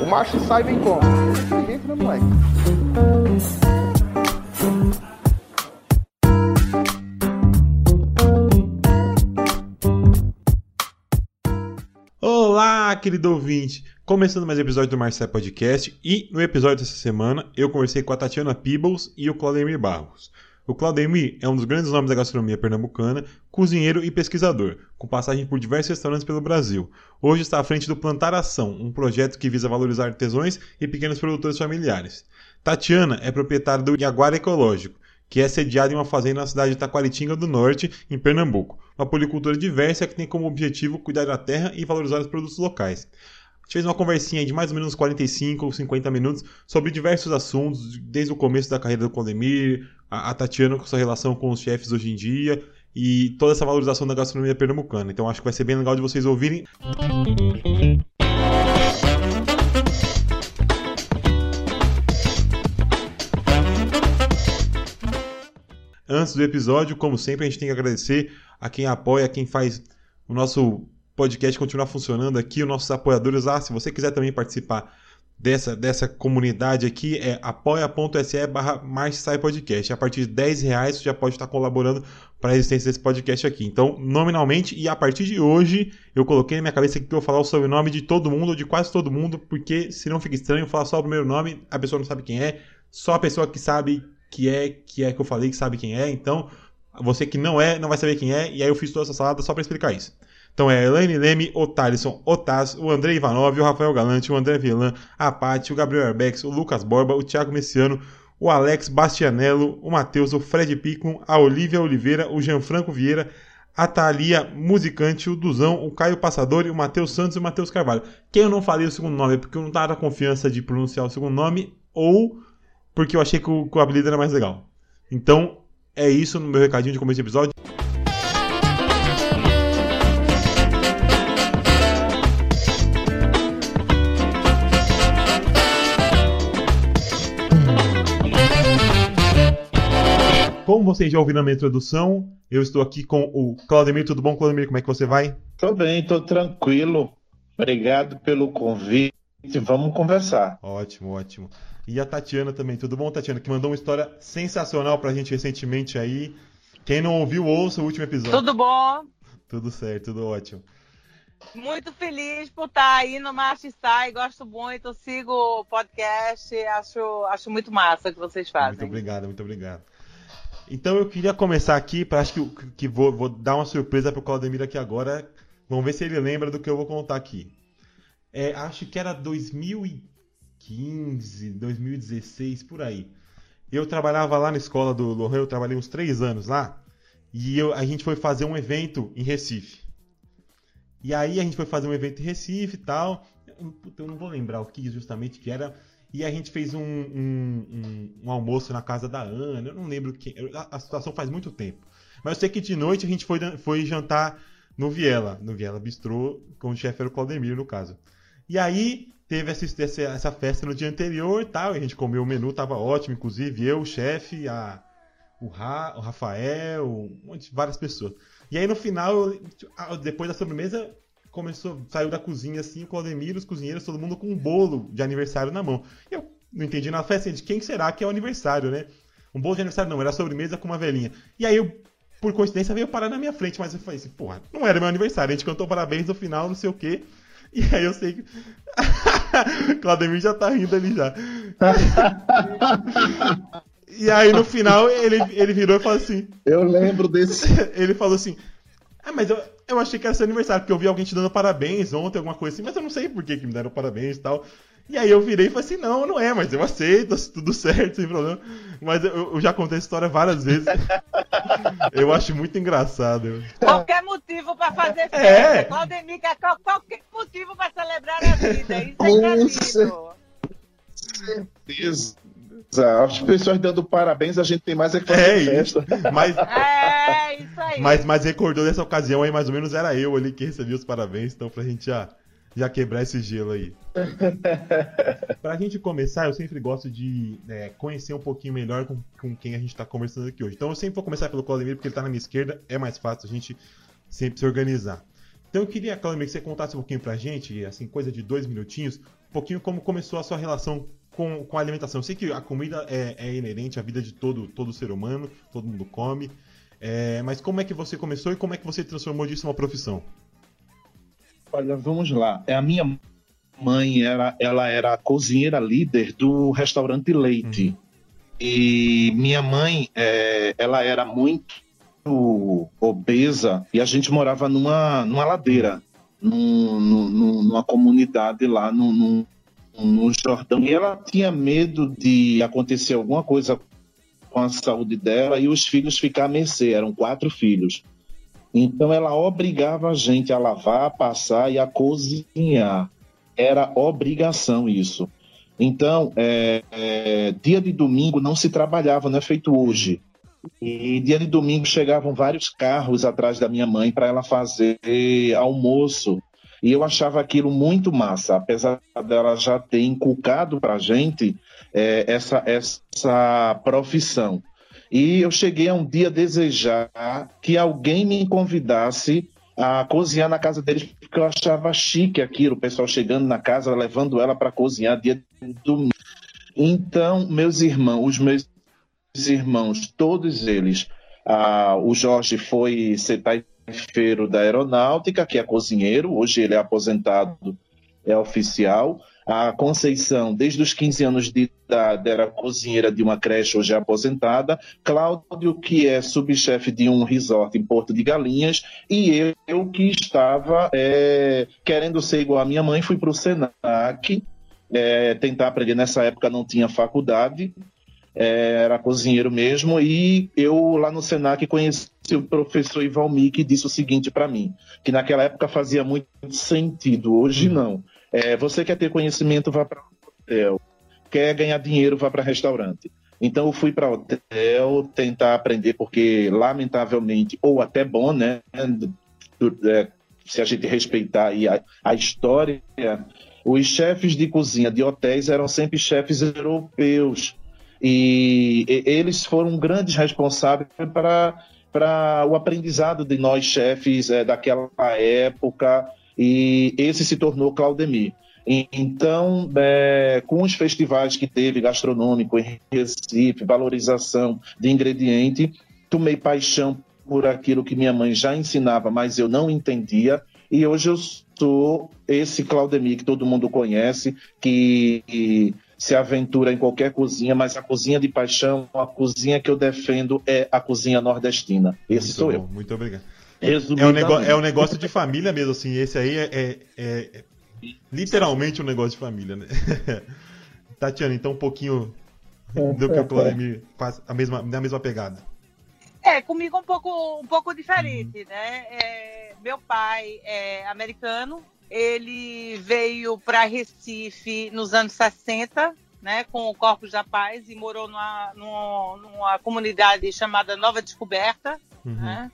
O macho sai bem como? Entra, moleque. Olá, querido ouvinte! Começando mais um episódio do Marcelo Podcast e no episódio dessa semana eu conversei com a Tatiana Peebles e o Claudemir Barros. O Claudemir é um dos grandes nomes da gastronomia pernambucana, cozinheiro e pesquisador, com passagem por diversos restaurantes pelo Brasil. Hoje está à frente do Plantar Ação, um projeto que visa valorizar artesãos e pequenos produtores familiares. Tatiana é proprietária do Jaguar Ecológico, que é sediado em uma fazenda na cidade de Taquaritinga do Norte, em Pernambuco. Uma policultura diversa que tem como objetivo cuidar da terra e valorizar os produtos locais. Gente fez uma conversinha de mais ou menos 45 ou 50 minutos sobre diversos assuntos, desde o começo da carreira do Condemir, a, a Tatiana com sua relação com os chefes hoje em dia e toda essa valorização da gastronomia pernambucana. Então acho que vai ser bem legal de vocês ouvirem. Antes do episódio, como sempre, a gente tem que agradecer a quem apoia, a quem faz o nosso podcast continuar funcionando aqui, os nossos apoiadores. Ah, se você quiser também participar dessa, dessa comunidade aqui, é apoia.se barra Podcast. A partir de 10 reais você já pode estar colaborando para a existência desse podcast aqui. Então, nominalmente, e a partir de hoje, eu coloquei na minha cabeça que eu vou falar o sobrenome de todo mundo, de quase todo mundo, porque se não fica estranho falar só o primeiro nome, a pessoa não sabe quem é, só a pessoa que sabe que é que é que eu falei que sabe quem é. Então, você que não é, não vai saber quem é, e aí eu fiz toda essa salada só para explicar isso. Então é Elaine Leme, o Thalisson, o Taz, o André Ivanov, o Rafael Galante, o André Villan, a Paty, o Gabriel Arbex, o Lucas Borba, o Thiago Messiano, o Alex Bastianello, o Matheus, o Fred Picon, a Olivia Oliveira, o Gianfranco Vieira, a Thalia Musicante, o Duzão, o Caio Passador, o Matheus Santos e o Matheus Carvalho. Quem eu não falei o segundo nome é porque eu não tava confiança de pronunciar o segundo nome ou porque eu achei que o, que o apelido era mais legal. Então, é isso no meu recadinho de começo de episódio. Como vocês já ouviram na minha introdução, eu estou aqui com o Claudemir. Tudo bom, Claudemir? Como é que você vai? Tô bem, tô tranquilo. Obrigado pelo convite. Vamos conversar. Ótimo, ótimo. E a Tatiana também. Tudo bom, Tatiana? Que mandou uma história sensacional pra gente recentemente aí. Quem não ouviu, ouça o último episódio. Tudo bom? Tudo certo, tudo ótimo. Muito feliz por estar aí no Marcha Sai, gosto muito, sigo o podcast, acho, acho muito massa o que vocês fazem. Muito obrigado, muito obrigado. Então eu queria começar aqui, para acho que, que vou, vou, dar uma surpresa pro Claudemir aqui agora. Vamos ver se ele lembra do que eu vou contar aqui. É, acho que era 2015, 2016, por aí. Eu trabalhava lá na escola do Lohan, eu trabalhei uns três anos lá. E eu, a gente foi fazer um evento em Recife. E aí a gente foi fazer um evento em Recife e tal. Eu, eu não vou lembrar o que justamente que era. E a gente fez um, um, um, um almoço na casa da Ana. Eu não lembro quem. A, a, situação faz muito tempo. Mas eu sei que de noite a gente foi, foi jantar no Viela. No Viela Bistrô, com o chefe era o Claudemir, no caso. E aí teve essa, essa, essa festa no dia anterior e tal. E a gente comeu o menu, tava ótimo, inclusive eu, o chefe, a, o, Ra, o Rafael, um monte, várias pessoas. E aí no final, depois da sobremesa, começou, saiu da cozinha assim, o Claudemir, os cozinheiros, todo mundo com um bolo de aniversário na mão. E eu não entendi na festa de quem será que é o aniversário, né? Um bolo de aniversário não, era sobremesa com uma velhinha. E aí eu, por coincidência, veio parar na minha frente, mas eu falei assim, porra, não era meu aniversário, a gente cantou parabéns no final, não sei o quê. E aí eu sei que. Claudemir já tá rindo ali já. E aí no final ele, ele virou e falou assim. Eu lembro desse. Ele falou assim. Ah, mas eu, eu achei que era seu aniversário, porque eu vi alguém te dando parabéns ontem, alguma coisa assim, mas eu não sei por que, que me deram parabéns e tal. E aí eu virei e falei assim, não, não é, mas eu aceito, tudo certo, sem problema. Mas eu, eu já contei essa história várias vezes. eu acho muito engraçado. Qualquer motivo para fazer festa. É. Quer qualquer motivo para celebrar a vida. Isso é Com certeza. As pessoas dando parabéns, a gente tem mais é que fazer é festa. Mas, é, isso aí. Mas, mas recordou dessa ocasião aí, mais ou menos era eu ali que recebia os parabéns, então pra gente já, já quebrar esse gelo aí. pra gente começar, eu sempre gosto de é, conhecer um pouquinho melhor com, com quem a gente tá conversando aqui hoje. Então eu sempre vou começar pelo Claudemir, porque ele tá na minha esquerda, é mais fácil a gente sempre se organizar. Então eu queria, Claudemir, que você contasse um pouquinho pra gente, assim, coisa de dois minutinhos, um pouquinho como começou a sua relação com, com a alimentação. Eu sei que a comida é, é inerente à vida de todo, todo ser humano, todo mundo come. É, mas como é que você começou e como é que você transformou disso em uma profissão? Olha, vamos lá. É a minha mãe era, ela era a cozinheira líder do restaurante Leite. Uhum. E minha mãe, é, ela era muito obesa e a gente morava numa, numa ladeira, num, num, numa comunidade lá no, no, Jordão. E ela tinha medo de acontecer alguma coisa com a saúde dela e os filhos ficar a mercê. Eram quatro filhos. Então ela obrigava a gente a lavar, a passar e a cozinhar. Era obrigação isso. Então, é, é, dia de domingo não se trabalhava, não é feito hoje. E dia de domingo chegavam vários carros atrás da minha mãe para ela fazer almoço. E eu achava aquilo muito massa, apesar dela já ter inculcado para a gente é, essa, essa profissão. E eu cheguei a um dia desejar que alguém me convidasse a cozinhar na casa deles, porque eu achava chique aquilo, o pessoal chegando na casa, levando ela para cozinhar dia de domingo. Então, meus irmãos, os meus irmãos, todos eles, ah, o Jorge foi cetaifeiro da aeronáutica, que é cozinheiro, hoje ele é aposentado, é oficial. A Conceição, desde os 15 anos de idade, era cozinheira de uma creche, hoje é aposentada. Cláudio, que é subchefe de um resort em Porto de Galinhas. E eu, eu que estava é, querendo ser igual à minha mãe, fui para o Senac, é, tentar aprender. Nessa época não tinha faculdade, é, era cozinheiro mesmo. E eu, lá no Senac, conheci o professor Ivalmi, que disse o seguinte para mim: que naquela época fazia muito sentido, hoje não é, você quer ter conhecimento, vá para hotel. Quer ganhar dinheiro, vá para restaurante. Então eu fui para hotel tentar aprender, porque lamentavelmente, ou até bom, né? É, se a gente respeitar a, a história, os chefes de cozinha de hotéis eram sempre chefes europeus. E, e eles foram grandes responsáveis para, para o aprendizado de nós chefes é, daquela época e esse se tornou Claudemir. Então, é, com os festivais que teve gastronômico em Recife, valorização de ingrediente, tomei paixão por aquilo que minha mãe já ensinava, mas eu não entendia. E hoje eu sou esse Claudemir que todo mundo conhece, que, se aventura em qualquer cozinha, mas a cozinha de paixão, a cozinha que eu defendo é a cozinha nordestina. Esse muito sou bom, eu. Muito obrigado. É um, negócio, é um negócio de família mesmo, assim. Esse aí é, é, é literalmente um negócio de família, né? Tatiana, então um pouquinho do que o Claudemir faz a mesma, na mesma pegada. É, comigo um pouco, um pouco diferente, uhum. né? É, meu pai é americano, ele veio para Recife nos anos 60, né, com o Corpos da Paz e morou numa, numa, numa comunidade chamada Nova Descoberta, uhum. né?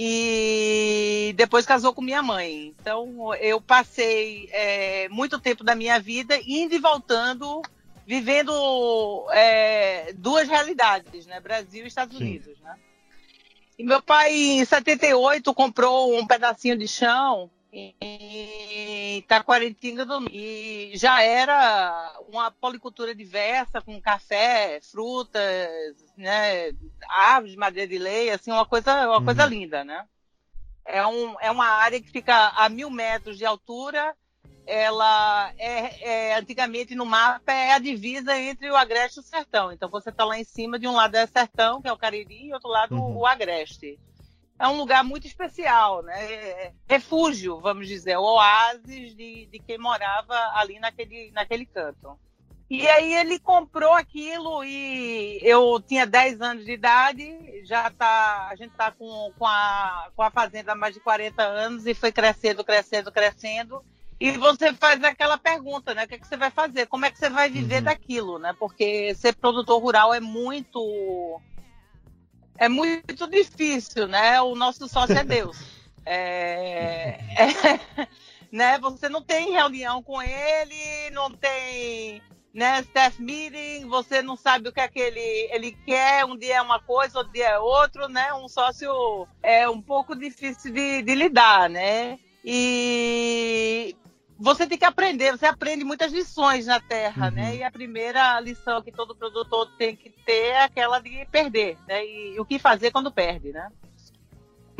e depois casou com minha mãe. Então eu passei é, muito tempo da minha vida indo e voltando, vivendo é, duas realidades, né? Brasil e Estados Sim. Unidos, né? E meu pai, em 78, comprou um pedacinho de chão em Taquaritinga do e já era uma policultura diversa com café, frutas, né, árvores de madeira de lei, assim uma coisa uma uhum. coisa linda, né? É, um, é uma área que fica a mil metros de altura. Ela é, é antigamente no mapa é a divisa entre o Agreste e o Sertão. Então você está lá em cima de um lado é Sertão, que é o Cariri, e outro lado uhum. o Agreste é um lugar muito especial, né? É refúgio, vamos dizer, oásis de, de quem morava ali naquele, naquele canto. E aí ele comprou aquilo e eu tinha 10 anos de idade, já tá, a gente tá com, com, a, com a fazenda há mais de 40 anos e foi crescendo, crescendo, crescendo. E você faz aquela pergunta, né? O que, é que você vai fazer? Como é que você vai viver uhum. daquilo, né? Porque ser produtor rural é muito é muito difícil, né? O nosso sócio é Deus. É, é, né? Você não tem reunião com ele, não tem né, staff meeting, você não sabe o que é que ele, ele quer, um dia é uma coisa, outro dia é outro, né? Um sócio é um pouco difícil de, de lidar, né? E você tem que aprender, você aprende muitas lições na Terra, né? uhum. né? E a primeira lição que todo produtor tem que ter é aquela de perder, né? E, e o que fazer quando perde, né?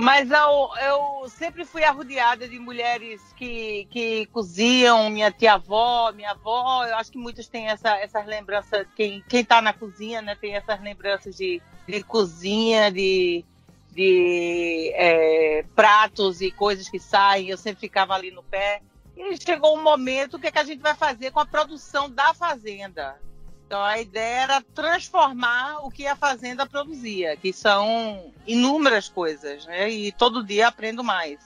Mas eu, eu, sempre fui arrodeada de mulheres que, que cozinham, minha tia-avó, minha avó, eu acho que muitos têm essa, essas lembranças, quem, quem tá na cozinha, né, tem essas lembranças de, de cozinha, de, de é, pratos e coisas que saem, eu sempre ficava ali no pé. E chegou um momento, o que, é que a gente vai fazer com a produção da fazenda? Então a ideia era transformar o que a fazenda produzia, que são inúmeras coisas, né? E todo dia aprendo mais.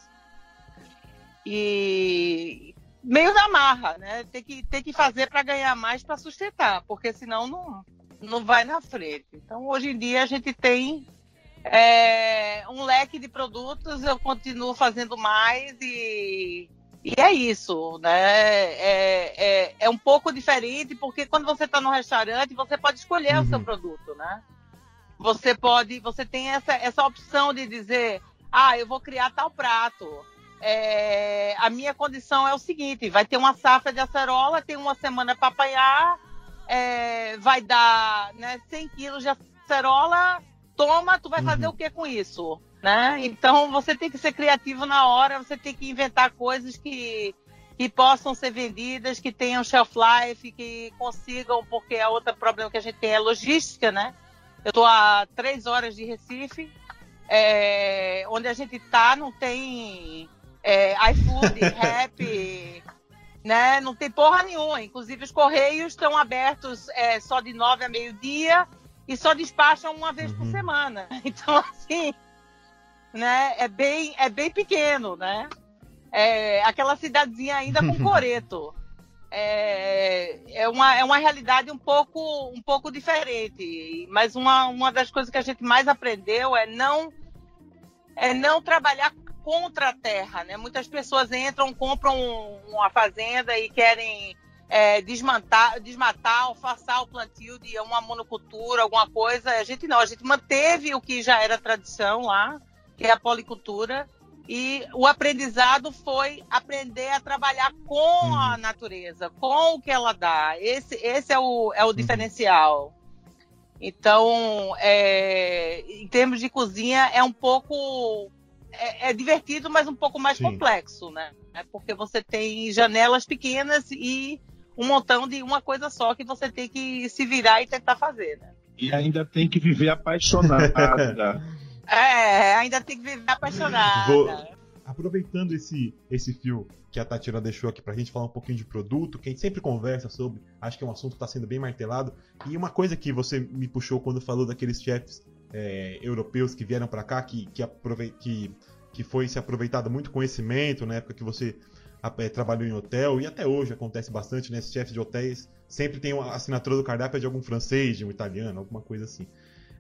E meio na marra, né? Tem que, tem que fazer para ganhar mais para sustentar, porque senão não, não vai na frente. Então hoje em dia a gente tem é, um leque de produtos, eu continuo fazendo mais e e é isso, né? É, é, é um pouco diferente, porque quando você está no restaurante, você pode escolher uhum. o seu uhum. produto, né? Você pode, você tem essa, essa opção de dizer, ah, eu vou criar tal prato. É, a minha condição é o seguinte: vai ter uma safra de acerola, tem uma semana para apanhar, é, vai dar né, 100 quilos de acerola, toma, tu vai uhum. fazer o que com isso? Né? Então você tem que ser criativo na hora, você tem que inventar coisas que, que possam ser vendidas, que tenham shelf life, que consigam, porque a outro problema que a gente tem é logística, né? Eu estou a três horas de Recife, é, onde a gente está não tem é, iFood, Rap, né? Não tem porra nenhuma. Inclusive os correios estão abertos é, só de nove a meio-dia e só despacham uma vez uhum. por semana. Então, assim, né? É bem, é bem pequeno, né? É aquela cidadezinha ainda com coreto. É, é, uma, é uma realidade um pouco, um pouco diferente. Mas uma, uma das coisas que a gente mais aprendeu é não, é não trabalhar contra a terra. Né? Muitas pessoas entram, compram uma fazenda e querem é, desmatar, desmatar ou forçar o plantio de uma monocultura, alguma coisa. A gente não, a gente manteve o que já era tradição lá que é a policultura. E o aprendizado foi aprender a trabalhar com uhum. a natureza, com o que ela dá. Esse, esse é, o, é o uhum. diferencial. Então, é, em termos de cozinha, é um pouco. É, é divertido, mas um pouco mais Sim. complexo, né? É porque você tem janelas pequenas e um montão de uma coisa só que você tem que se virar e tentar fazer, né? E ainda tem que viver apaixonada. É, ainda tem que viver apaixonada. Vou... Aproveitando esse, esse fio que a Tatiana deixou aqui pra gente falar um pouquinho de produto, que a gente sempre conversa sobre, acho que é um assunto que tá sendo bem martelado. E uma coisa que você me puxou quando falou daqueles chefs é, europeus que vieram para cá, que, que, aprove... que, que foi se aproveitado muito conhecimento na época que você é, trabalhou em hotel, e até hoje acontece bastante, né? Esses chefs de hotéis sempre tem a assinatura do cardápio de algum francês, de um italiano, alguma coisa assim.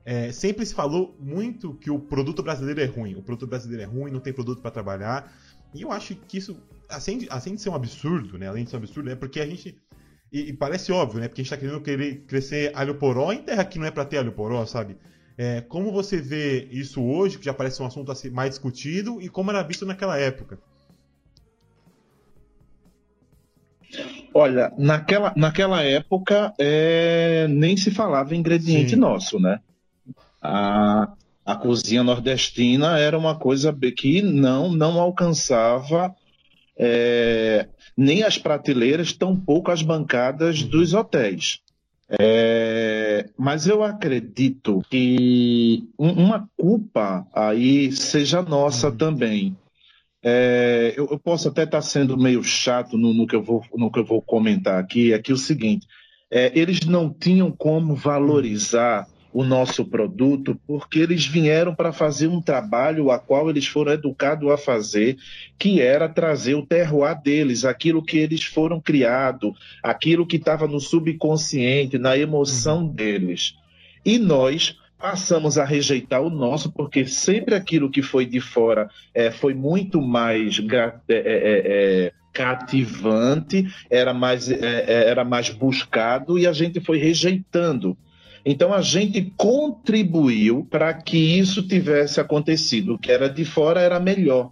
É, sempre se falou muito que o produto brasileiro é ruim. O produto brasileiro é ruim, não tem produto para trabalhar. E eu acho que isso, assim, assim de ser um absurdo, né? Além de ser um absurdo, é porque a gente. E, e, parece óbvio, né? Porque a gente tá querendo querer crescer alho poró em terra que não é para ter alho poró, sabe? É, como você vê isso hoje, que já parece um assunto assim, mais discutido, e como era visto naquela época? Olha, naquela, naquela época é, nem se falava em ingrediente Sim. nosso, né? A, a cozinha nordestina era uma coisa que não, não alcançava é, nem as prateleiras, tampouco as bancadas dos hotéis. É, mas eu acredito que uma culpa aí seja nossa uhum. também. É, eu, eu, posso até estar sendo meio chato no, no, que eu vou, no que eu vou comentar aqui, é que é o seguinte, é, eles não tinham como valorizar o nosso produto, porque eles vieram para fazer um trabalho a qual eles foram educados a fazer, que era trazer o terroir deles, aquilo que eles foram criados, aquilo que estava no subconsciente, na emoção uhum. deles. E nós passamos a rejeitar o nosso, porque sempre aquilo que foi de fora é, foi muito mais é, é, cativante, era mais, era mais buscado e a gente foi rejeitando. Então a gente contribuiu para que isso tivesse acontecido. O que era de fora era melhor.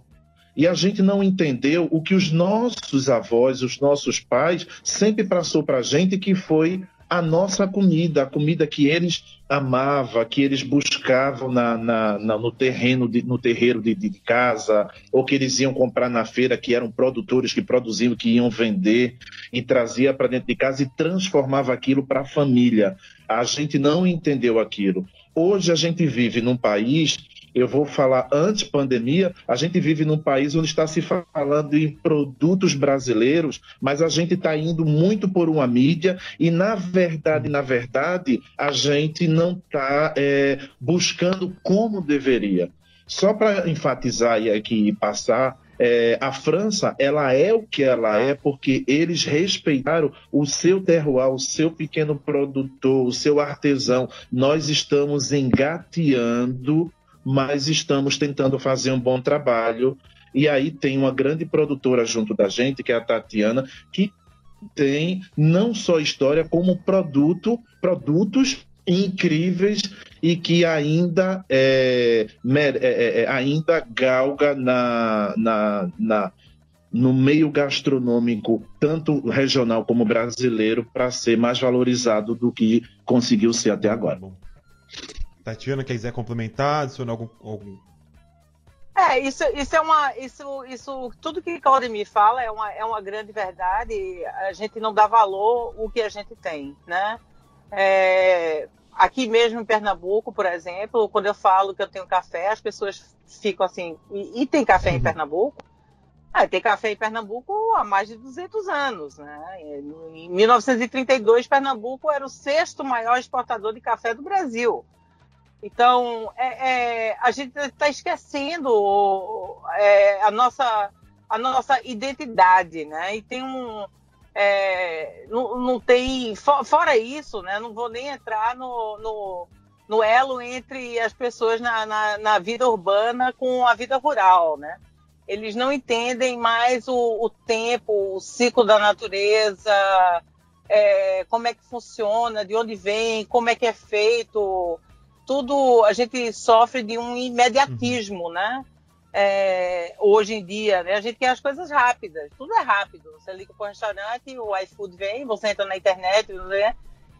E a gente não entendeu o que os nossos avós, os nossos pais, sempre passou para a gente, que foi a nossa comida, a comida que eles amavam, que eles buscavam na, na, na, no terreno, de, no terreiro de, de, casa, ou que eles iam comprar na feira, que eram produtores que produziam, que iam vender e trazia para dentro de casa e transformava aquilo para a família. A gente não entendeu aquilo. Hoje a gente vive num país eu vou falar antes pandemia, a gente vive num país onde está se falando em produtos brasileiros, mas a gente está indo muito por uma mídia e na verdade, na verdade, a gente não está é, buscando como deveria. Só para enfatizar e aqui passar, é, a França, ela é o que ela é porque eles respeitaram o seu terroir, o seu pequeno produtor, o seu artesão. Nós estamos engateando mas estamos tentando fazer um bom trabalho. E aí tem uma grande produtora junto da gente, que é a Tatiana, que tem não só história, como produto, produtos incríveis e que ainda é, é, é, é, ainda galga na, na, na, no meio gastronômico, tanto regional como brasileiro, para ser mais valorizado do que conseguiu ser até agora. Tatiana, quiser complementar, adicionar algum, algum... É, isso, isso é uma. Isso, isso, tudo que Claudemir fala é uma, é uma grande verdade. A gente não dá valor o que a gente tem, né? É, aqui mesmo em Pernambuco, por exemplo, quando eu falo que eu tenho café, as pessoas ficam assim, e, e tem café em uhum. Pernambuco? Ah, tem café em Pernambuco há mais de 200 anos, né? Em 1932, Pernambuco era o sexto maior exportador de café do Brasil. Então, é, é, a gente está esquecendo é, a, nossa, a nossa identidade, né? E tem um. É, não, não, tem. Fora isso, né? Não vou nem entrar no, no, no elo entre as pessoas na, na, na, vida urbana com a vida rural, né? Eles não entendem mais o, o tempo, o ciclo da natureza, é, como é que funciona, de onde vem, como é que é feito tudo a gente sofre de um imediatismo, uhum. né? É, hoje em dia, né? A gente quer as coisas rápidas, tudo é rápido. Você liga para o restaurante, o iFood vem, você entra na internet, né?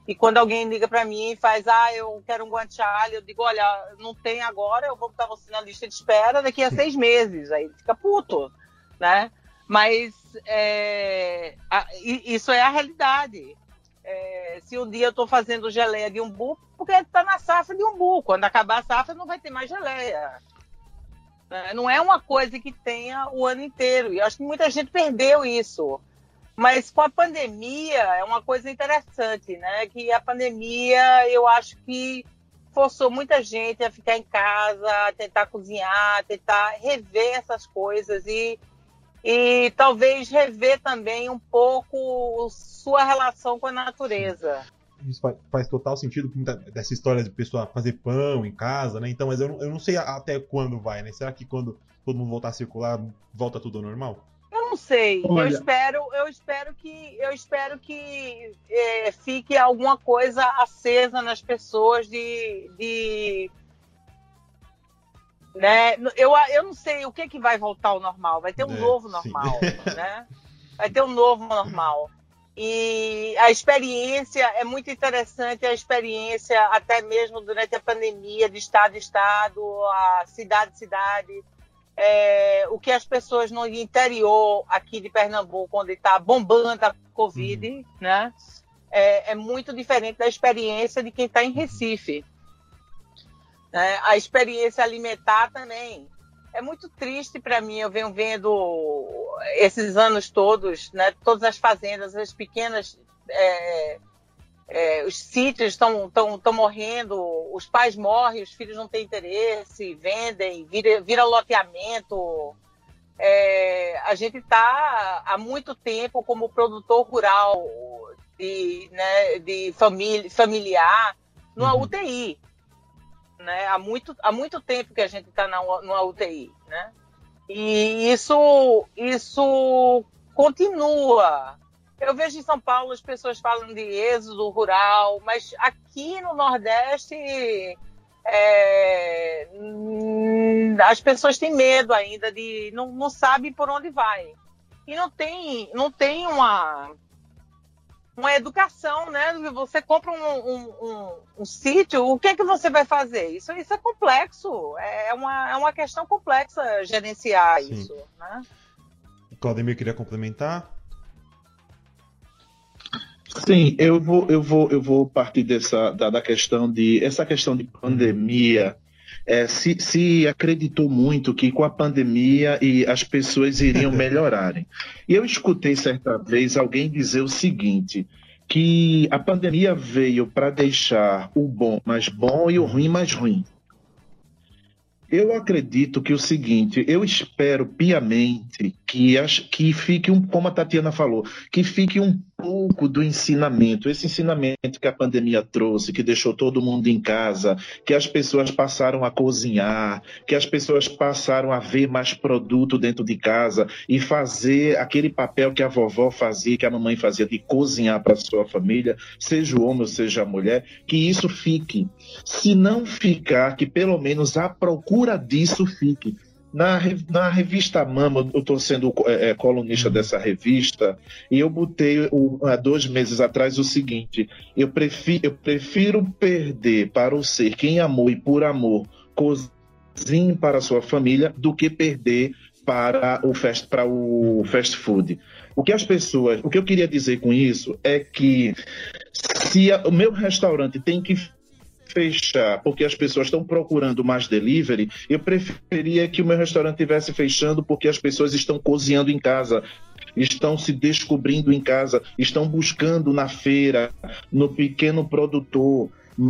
E quando alguém liga para mim e faz, ah, eu quero um guanciale, eu digo, olha, não tem agora, eu vou botar você na lista de espera daqui a seis meses. Aí ele fica puto, né? Mas é, a, isso é a realidade. É, se um dia eu estou fazendo geleia de umbu, porque está na safra de umbu. Quando acabar a safra, não vai ter mais geleia. É, não é uma coisa que tenha o ano inteiro. E acho que muita gente perdeu isso. Mas com a pandemia é uma coisa interessante, né? Que a pandemia, eu acho que forçou muita gente a ficar em casa, a tentar cozinhar, a tentar rever essas coisas e e talvez rever também um pouco sua relação com a natureza. Isso faz, total sentido dessa história de pessoa fazer pão em casa, né? Então, mas eu, eu não sei até quando vai, né? Será que quando todo mundo voltar a circular, volta tudo ao normal? Eu não sei. Olha. Eu espero, eu espero que, eu espero que é, fique alguma coisa acesa nas pessoas de, de né? Eu, eu não sei o que, que vai voltar ao normal. Vai ter um é, novo normal, né? Vai ter um novo normal. E a experiência é muito interessante, a experiência até mesmo durante a pandemia, de estado a estado, a cidade a cidade. É, o que as pessoas no interior aqui de Pernambuco, onde está bombando a Covid, uhum. né? É, é, muito diferente da experiência de quem está em Recife. Né? A experiência alimentar também. É muito triste para mim, eu venho vendo esses anos todos, né? todas as fazendas, as pequenas, é, é, os sítios estão morrendo, os pais morrem, os filhos não têm interesse, vendem, vira, vira loteamento. É, a gente está há muito tempo como produtor rural de, né, de família, familiar numa uhum. UTI né? Há muito, há muito tempo que a gente está numa UTI, né? E isso, isso continua. Eu vejo em São Paulo as pessoas falam de êxodo rural, mas aqui no Nordeste é, as pessoas têm medo ainda de não, não sabem por onde vai e não tem não tem uma uma educação, né? Você compra um, um, um, um, sítio, o que é que você vai fazer? Isso, isso é complexo, é, é uma, é uma questão complexa gerenciar Sim. isso, né? Claudemir queria complementar? Sim, eu vou, eu vou, eu vou partir dessa da, da questão de essa questão de pandemia. É, se, se, acreditou muito que com a pandemia e as pessoas iriam melhorarem. E eu escutei certa vez alguém dizer o seguinte: que a pandemia veio para deixar o bom mais bom e o ruim mais ruim. Eu acredito que o seguinte, eu espero piamente que, que fique um, como a Tatiana falou, que fique um pouco do ensinamento, esse ensinamento que a pandemia trouxe, que deixou todo mundo em casa, que as pessoas passaram a cozinhar, que as pessoas passaram a ver mais produto dentro de casa e fazer aquele papel que a vovó fazia, que a mamãe fazia de cozinhar para sua família, seja o homem ou seja a mulher, que isso fique. Se não ficar, que pelo menos a procura disso fique na, na revista Mama, eu estou sendo é, é, colunista uhum. dessa revista, e eu botei o, há dois meses atrás o seguinte: eu prefiro, eu prefiro perder para o ser quem amou e por amor cozinhe para a sua família do que perder para o fast, para o fast food. O que as pessoas, o que eu queria dizer com isso é que se a, o meu restaurante tem que fechar porque as pessoas estão procurando mais delivery, eu preferia que o meu restaurante tivesse fechando porque as pessoas estão cozinhando em casa, estão se descobrindo em casa, estão buscando na feira, no pequeno produtor.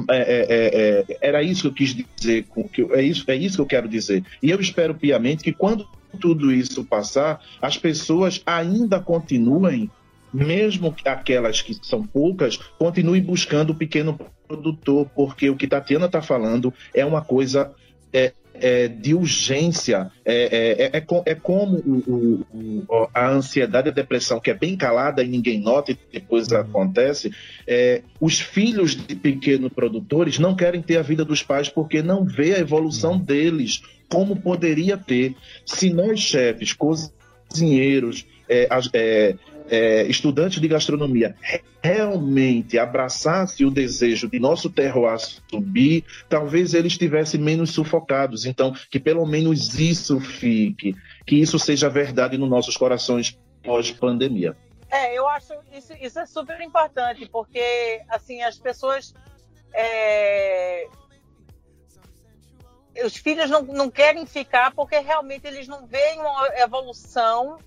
É, é, é, é era isso que eu quis dizer, é isso, é isso que eu quero dizer. E eu espero piamente que quando tudo isso passar, as pessoas ainda continuem mesmo aquelas que são poucas, continue buscando o pequeno produtor, porque o que Tatiana está falando é uma coisa é, é, de urgência. É, é, é, é como o, o, a ansiedade e a depressão, que é bem calada e ninguém nota e depois uhum. acontece. É, os filhos de pequenos produtores não querem ter a vida dos pais porque não vê a evolução uhum. deles como poderia ter. Se nós, chefes, cozinheiros, é, é, é, estudantes de gastronomia realmente abraçasse o desejo de nosso terroir subir, talvez eles estivessem menos sufocados. Então, que pelo menos isso fique, que isso seja verdade nos nossos corações pós-pandemia. É, eu acho isso, isso é super importante, porque assim as pessoas é, os filhos não, não querem ficar porque realmente eles não veem uma evolução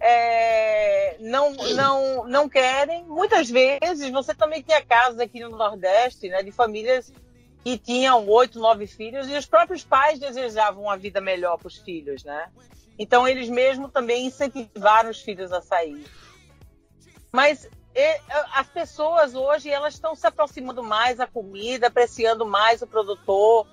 é, não, não, não querem. Muitas vezes, você também tinha casos aqui no Nordeste, né, de famílias que tinham oito, nove filhos e os próprios pais desejavam uma vida melhor para os filhos, né? Então eles mesmos também incentivaram os filhos a sair. Mas e, as pessoas hoje elas estão se aproximando mais da comida, apreciando mais o produtor,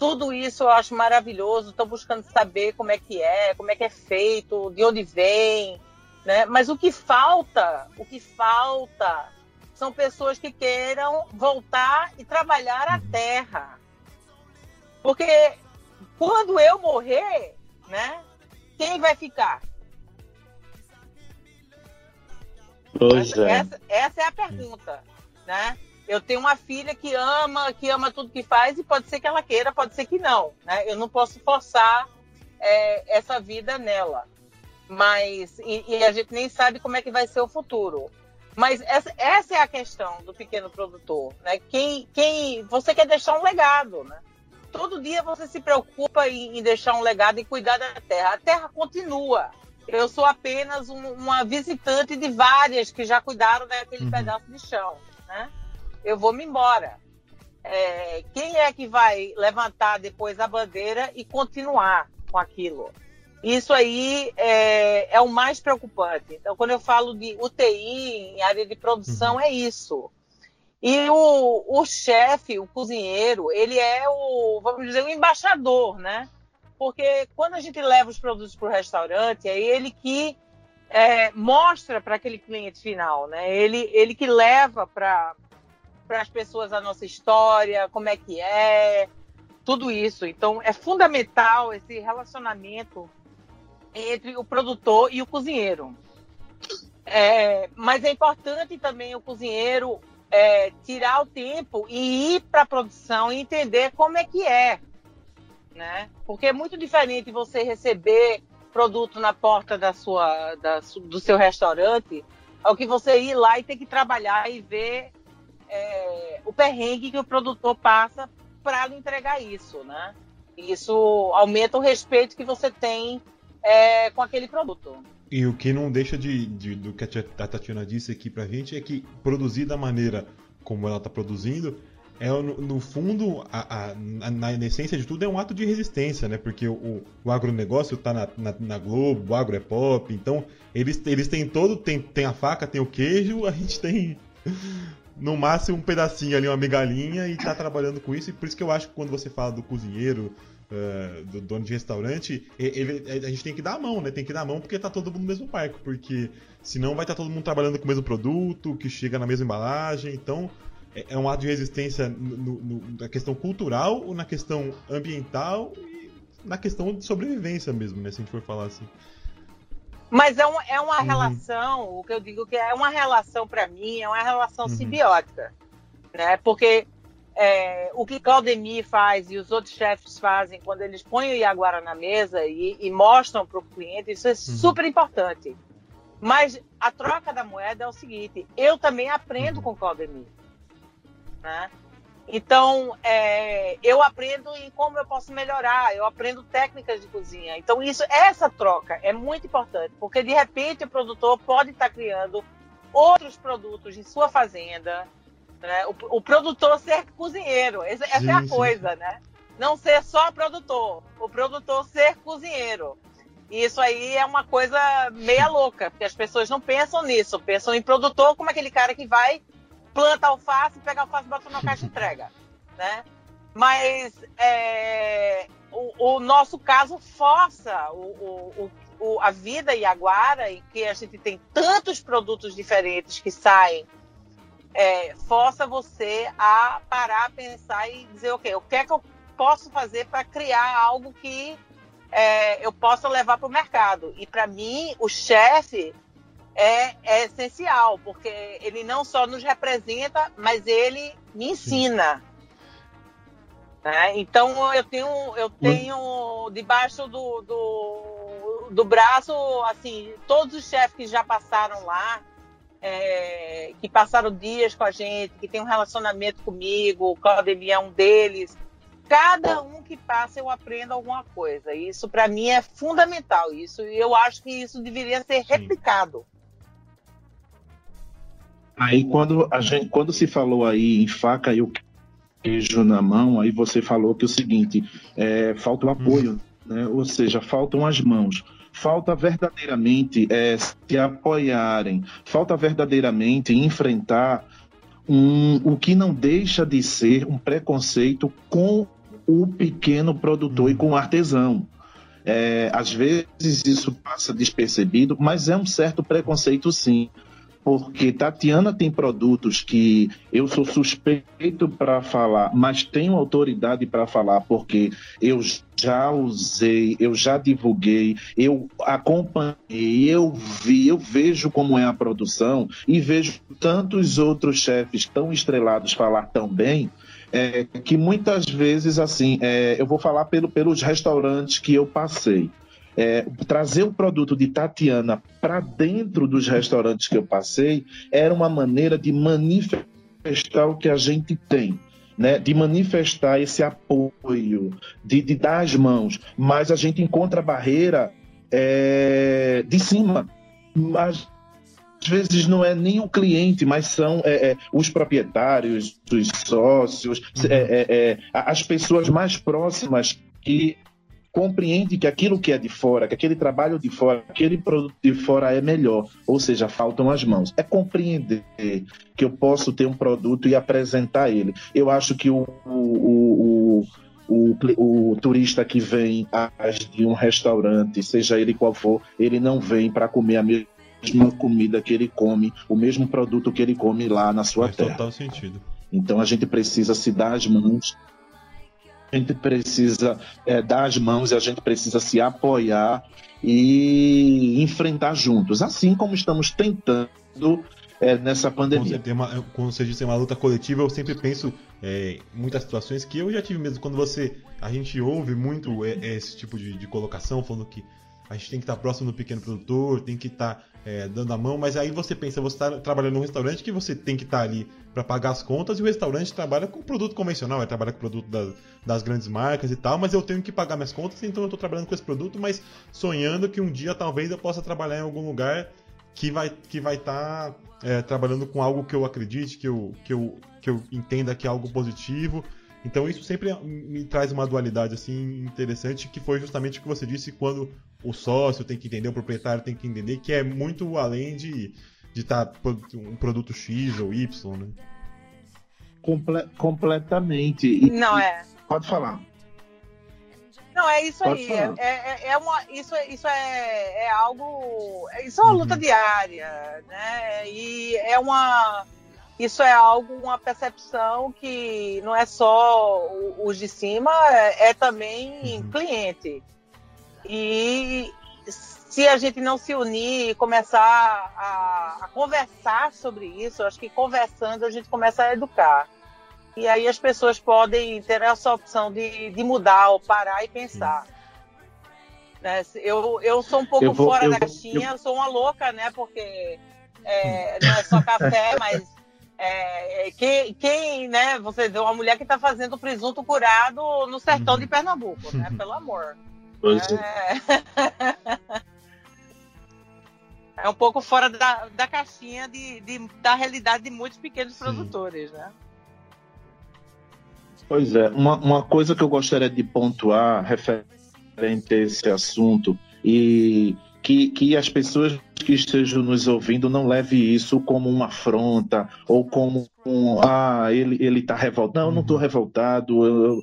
tudo isso eu acho maravilhoso. Estou buscando saber como é que é, como é que é feito, de onde vem, né? Mas o que falta, o que falta são pessoas que queiram voltar e trabalhar a terra. Porque quando eu morrer, né? Quem vai ficar? Pois é. Essa, essa é a pergunta, né? Eu tenho uma filha que ama, que ama tudo que faz e pode ser que ela queira, pode ser que não. Né? Eu não posso forçar é, essa vida nela. Mas e, e, a gente nem sabe como é que vai ser o futuro. Mas essa, essa é a questão do pequeno produtor, né? Quem, quem você quer deixar um legado, né? Todo dia você se preocupa em, em deixar um legado e cuidar da terra. A terra continua. Eu sou apenas um, uma visitante de várias que já cuidaram daquele uhum. pedaço de chão, né? Eu vou me embora. É, quem é que vai levantar depois a bandeira e continuar com aquilo? Isso aí é, é, o mais preocupante. Então, quando eu falo de UTI em área de produção, uhum. é isso. E o, o chefe, o cozinheiro, ele é o, vamos dizer, o embaixador, né? Porque quando a gente leva os produtos para o restaurante, é ele que é, mostra para aquele cliente final, né? Ele, ele que leva para para as pessoas a nossa história, como é que é, tudo isso. Então, é fundamental esse relacionamento entre o produtor e o cozinheiro. É, mas é importante também o cozinheiro é, tirar o tempo e ir para a produção e entender como é que é. Né? Porque é muito diferente você receber produto na porta da sua, da, do seu restaurante ao que você ir lá e ter que trabalhar e ver é, o perrengue que o produtor passa para entregar isso, né? Isso aumenta o respeito que você tem é, com aquele produto. E o que não deixa de, de, do que a Tatiana disse aqui pra gente é que produzir da maneira como ela está produzindo é no, no fundo, a, a, na, na, essência de tudo, é um ato de resistência, né? Porque o, o agronegócio está na, na, na, Globo, o agro é pop, então eles, eles têm todo, tem, tem a faca, tem o queijo, a gente tem no máximo um pedacinho ali, uma migalhinha, e está trabalhando com isso, e por isso que eu acho que quando você fala do cozinheiro, uh, do dono de restaurante, ele, a gente tem que dar a mão, né? Tem que dar a mão porque tá todo mundo no mesmo barco, porque senão vai estar tá todo mundo trabalhando com o mesmo produto, que chega na mesma embalagem, então é, é um ato de resistência no, no, na questão cultural ou na questão ambiental e na questão de sobrevivência mesmo, né? Se a gente for falar assim. Mas é, um, é uma uhum. relação, o que eu digo que é uma relação para mim, é uma relação uhum. simbiótica, né? Porque é, o que Claudemir faz e os outros chefes fazem quando eles põem o Iaguara na mesa e, e mostram para o cliente, isso é uhum. super importante. Mas a troca da moeda é o seguinte: eu também aprendo uhum. com Claudemir. Né? Então, é, eu aprendo em como eu posso melhorar, eu aprendo técnicas de cozinha. Então, isso, essa troca é muito importante, porque de repente o produtor pode estar criando outros produtos em sua fazenda, né? O, o, produtor ser cozinheiro, essa, sim, é a coisa, né? Não ser só produtor, o produtor ser cozinheiro. E isso aí é uma coisa meia louca, porque as pessoas não pensam nisso, pensam em produtor como aquele cara que vai, planta alface, pega alface, bota na caixa e entrega, né? Mas é, o, o, nosso caso força o, o, a vida Iaguara, em que a gente tem tantos produtos diferentes que saem é, força você a parar, pensar e dizer, ok, o que é que eu posso fazer para criar algo que é, eu possa levar para o mercado? E para mim, o chefe é, é, essencial, porque ele não só nos representa, mas ele me ensina. Né? Então eu tenho, eu tenho debaixo do, do, do braço, assim, todos os chefes que já passaram lá, é, que passaram dias com a gente, que tem um relacionamento comigo, o Claudemir é um deles. Cada um que passa eu aprendo alguma coisa. Isso para mim é fundamental. Isso e eu acho que isso deveria ser replicado. Aí quando a gente, quando se falou aí em faca e o queijo na mão, aí você falou que o seguinte, é, falta o apoio, hum. né? Ou seja, faltam as mãos falta verdadeiramente é, se apoiarem, falta verdadeiramente enfrentar um, o que não deixa de ser um preconceito com o pequeno produtor e com o artesão. É, às vezes isso passa despercebido, mas é um certo preconceito sim porque Tatiana tem produtos que eu sou suspeito para falar, mas tenho autoridade para falar, porque eu já usei, eu já divulguei, eu acompanhei, eu vi, eu vejo como é a produção e vejo tantos outros chefes tão estrelados falar tão bem. É, que muitas vezes, assim, é, eu vou falar pelo, pelos restaurantes que eu passei é, trazer o produto de Tatiana para dentro dos restaurantes que eu passei era uma maneira de manifestar o que a gente tem. Né, de manifestar esse apoio, de, de, dar as mãos, mas a gente encontra a barreira é, de cima. Mas, às vezes não é nem o cliente, mas são é, é, os proprietários, os sócios, é, é, é, as pessoas mais próximas que compreende que aquilo que é de fora, que aquele trabalho de fora, aquele produto de fora é melhor, ou seja, faltam as mãos. É compreender que eu posso ter um produto e apresentar ele. Eu acho que o, o, o, o, o turista que vem de um restaurante, seja ele qual for, ele não vem para comer a mesma comida que ele come, o mesmo produto que ele come lá na sua Faz terra. Total sentido. Então a gente precisa se dar as mãos gente precisa é, dar as mãos e a gente precisa se apoiar e enfrentar juntos, assim como estamos tentando é, nessa pandemia. Quando você, uma, quando você diz uma luta coletiva, eu sempre penso é, em muitas situações que eu já tive mesmo. Quando você. A gente ouve muito é, é esse tipo de, de, colocação, falando que a gente tem que estar próximo do pequeno produtor, tem que estar é, dando a mão, mas aí você pensa, você está trabalhando num restaurante que você tem que estar ali para pagar as contas e o restaurante trabalha com produto convencional, vai trabalhar com produto das, das, grandes marcas e tal, mas eu tenho que pagar minhas contas, então eu estou trabalhando com esse produto, mas sonhando que um dia talvez eu possa trabalhar em algum lugar que vai que vai estar tá, é, trabalhando com algo que eu acredite, que eu, que, eu, que eu entenda que é algo positivo. Então isso sempre me traz uma dualidade assim interessante, que foi justamente o que você disse quando o sócio tem que entender, o proprietário tem que entender que é muito além de de estar tá um produto X ou Y, né? Comple completamente. E, Não é. Pode falar. Não, é isso Pode aí. É, é, é, uma, isso, isso é, é algo. Isso é uma uhum. luta diária, né? E é uma. Isso é algo, uma percepção que não é só os de cima, é, é também uhum. cliente. E se a gente não se unir e começar a, a conversar sobre isso, acho que conversando a gente começa a educar. E aí as pessoas podem ter essa opção de, de mudar ou parar e pensar. Né? Eu, eu sou um pouco vou, fora da caixinha, eu... eu... sou uma louca, né? Porque é, não é só café, mas é, é, quem, quem, né? Você vê uma mulher que está fazendo presunto curado no sertão uhum. de Pernambuco, né? Pelo amor. É... é um pouco fora da, da caixinha de, de, da realidade de muitos pequenos Sim. produtores, né? Pois é, uma, uma coisa que eu gostaria de pontuar referente a esse assunto e que, que as pessoas que estejam nos ouvindo não levem isso como uma afronta ou como um, ah, ele, ele tá revoltado. Não, eu não estou uhum. revoltado, eu, eu,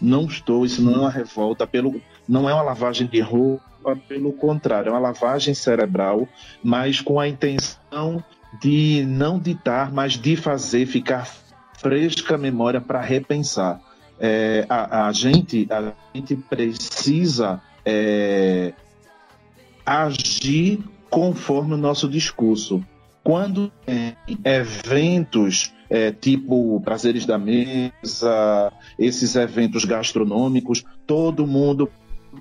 não estou, isso não é uma revolta, pelo, não é uma lavagem de roupa, pelo contrário, é uma lavagem cerebral, mas com a intenção de não ditar, mas de fazer ficar fresca a memória para repensar. É, a, a, gente, a gente precisa é, agir conforme o nosso discurso. Quando tem eventos é, tipo Prazeres da Mesa, esses eventos gastronômicos, todo mundo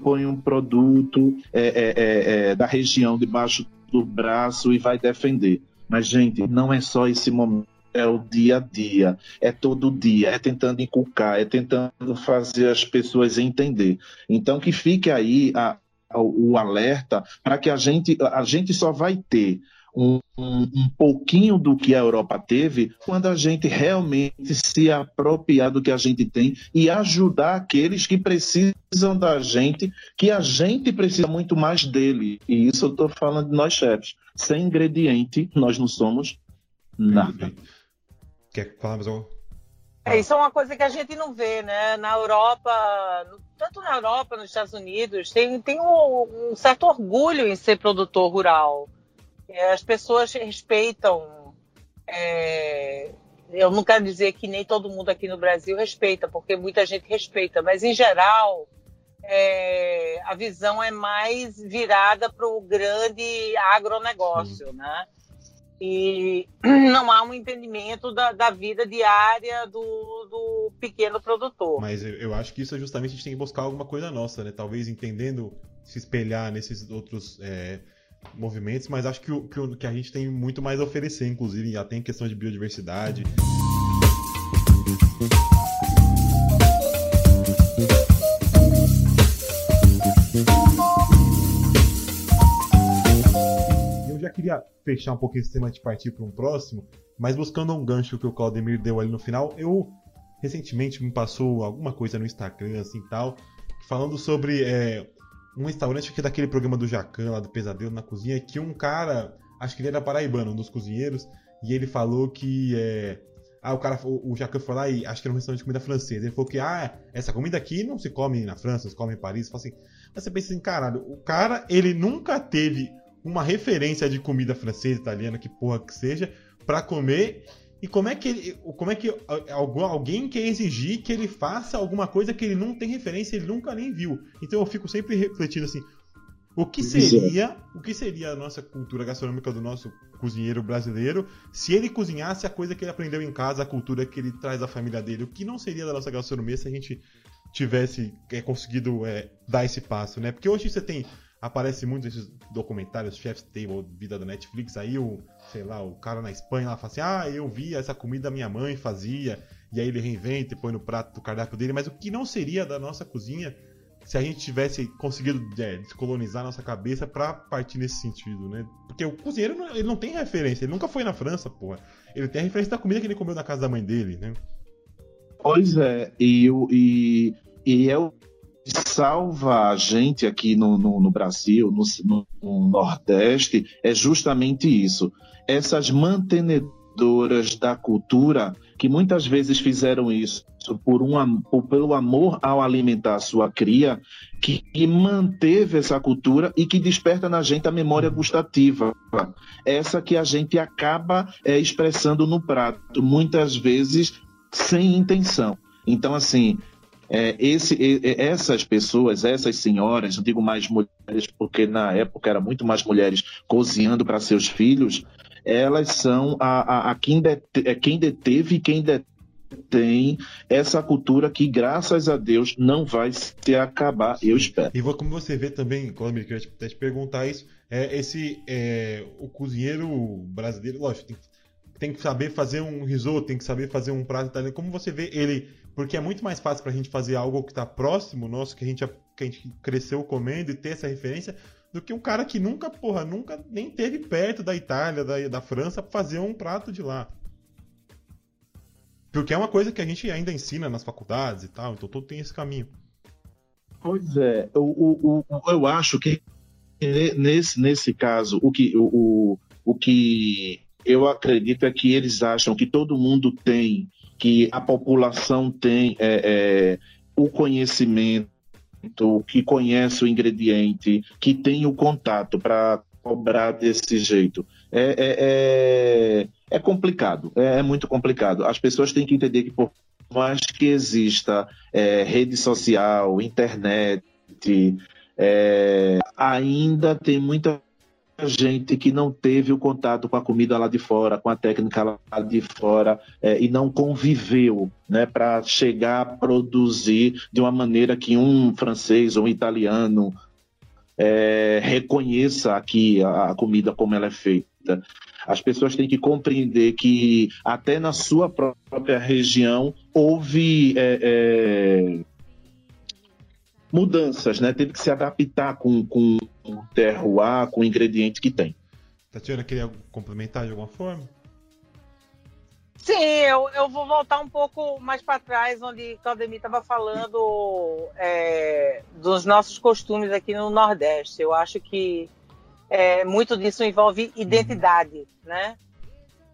põe um produto é, é, é, é, da região debaixo do braço e vai defender. Mas, gente, não é só esse momento é o dia a dia, é todo dia, é tentando inculcar, é tentando fazer as pessoas entender. Então que fique aí a, a, o alerta para que a gente, a gente só vai ter um, um, um, pouquinho do que a Europa teve quando a gente realmente se apropriar do que a gente tem e ajudar aqueles que precisam da gente, que a gente precisa muito mais dele. E isso eu estou falando de nós chefes. Sem ingrediente, nós não somos nada. Quer falar mais alguma? É, isso é uma coisa que a gente não vê, né? Na Europa, tanto na Europa, nos Estados Unidos, tem, tem um, um certo orgulho em ser produtor rural. As pessoas respeitam. É, eu não quero dizer que nem todo mundo aqui no Brasil respeita, porque muita gente respeita, mas em geral é, a visão é mais virada para o grande agronegócio, Sim. né? E não há um entendimento da, da vida diária do, do, pequeno produtor. Mas eu, acho que isso é justamente a gente tem que buscar alguma coisa nossa, né? Talvez entendendo, se espelhar nesses outros é, movimentos, mas acho que, o, que, que a gente tem muito mais a oferecer, inclusive, já tem questão de biodiversidade. Queria fechar um pouquinho esse tema de partir para um próximo, mas buscando um gancho que o Claudemir deu ali no final, eu recentemente me passou alguma coisa no Instagram, assim tal, falando sobre é, um restaurante aqui daquele programa do Jacan, lá do Pesadelo na Cozinha, que um cara, acho que ele era paraibano, um dos cozinheiros, e ele falou que é, ah, o cara, o, Jacan foi lá e acho que era um restaurante de comida francesa. Ele falou que, ah, essa comida aqui não se come na França, se come em Paris. Fala assim, mas você pensa assim, caralho, o cara, ele nunca teve uma referência de comida francesa, italiana, que porra que seja, para comer. E como é que ele, como é que alguém quer exigir que ele faça alguma coisa que ele não tem referência, ele nunca nem viu. Então eu fico sempre refletindo assim, o que seria, o que seria a nossa cultura gastronômica do nosso cozinheiro brasileiro se ele cozinhasse a coisa que ele aprendeu em casa, a cultura que ele traz da família dele? O que não seria da nossa gastronomia se a gente tivesse é, conseguido é, dar esse passo, né? Porque hoje você tem aparece muito esses documentários, Chef's Table, vida da Netflix, aí o, sei lá, o cara na Espanha lá fala assim, ah, eu vi essa comida minha mãe fazia, e aí ele reinventa e põe no prato do cardápio dele, mas o que não seria da nossa cozinha se a gente tivesse conseguido é, descolonizar nossa cabeça para partir nesse sentido, né? Porque o cozinheiro ele não tem referência, ele nunca foi na França, porra. Ele tem a referência da comida que ele comeu na casa da mãe dele, né? Pois é, e, e, e é o salva a gente aqui no, no, no Brasil, no, no, Nordeste, é justamente isso. Essas mantenedoras da cultura que muitas vezes fizeram isso por um, por, pelo amor ao alimentar a sua cria, que, que, manteve essa cultura e que desperta na gente a memória gustativa. Essa que a gente acaba é, expressando no prato, muitas vezes sem intenção. Então, assim, é, esse, essas pessoas, essas senhoras, não digo mais mulheres, porque na época era muito mais mulheres cozinhando para seus filhos, elas são a, a, a quem, dete, é quem deteve e quem detém essa cultura que, graças a Deus, não vai se acabar, eu espero. E como você vê também, Cláudio, eu queria até te perguntar isso, é, esse, é, o cozinheiro brasileiro, lógico, tem, tem que saber fazer um risoto, tem que saber fazer um prato italiano. Como você vê ele porque é muito mais fácil para a gente fazer algo que está próximo nosso, que a, gente, que a gente cresceu comendo e ter essa referência, do que um cara que nunca, porra, nunca nem teve perto da Itália, da, da França, fazer um prato de lá. Porque é uma coisa que a gente ainda ensina nas faculdades e tal, então todo tem esse caminho. Pois é, eu, eu, eu acho que nesse, nesse caso, o que, o, o que eu acredito é que eles acham que todo mundo tem que a população tem é, é, o conhecimento, que conhece o ingrediente, que tem o contato para cobrar desse jeito. É, é, é, é complicado, é, é, muito complicado. As pessoas têm que entender que por mais que exista é, rede social, internet, ainda tem muita gente que não teve o contato com a comida lá de fora, com a técnica lá de fora é, e não conviveu, né, para chegar a produzir de uma maneira que um francês ou um italiano é, reconheça aqui a, a comida como ela é feita. As pessoas têm que compreender que até na sua própria região houve é, é mudanças, né? Teve que se adaptar com, com o terroir, com o ingrediente que tem. Tatiana, queria complementar de alguma forma? Sim, eu, eu vou voltar um pouco mais para trás, onde Claudemir estava falando é, dos nossos costumes aqui no Nordeste. Eu acho que é, muito disso envolve identidade, uhum. né?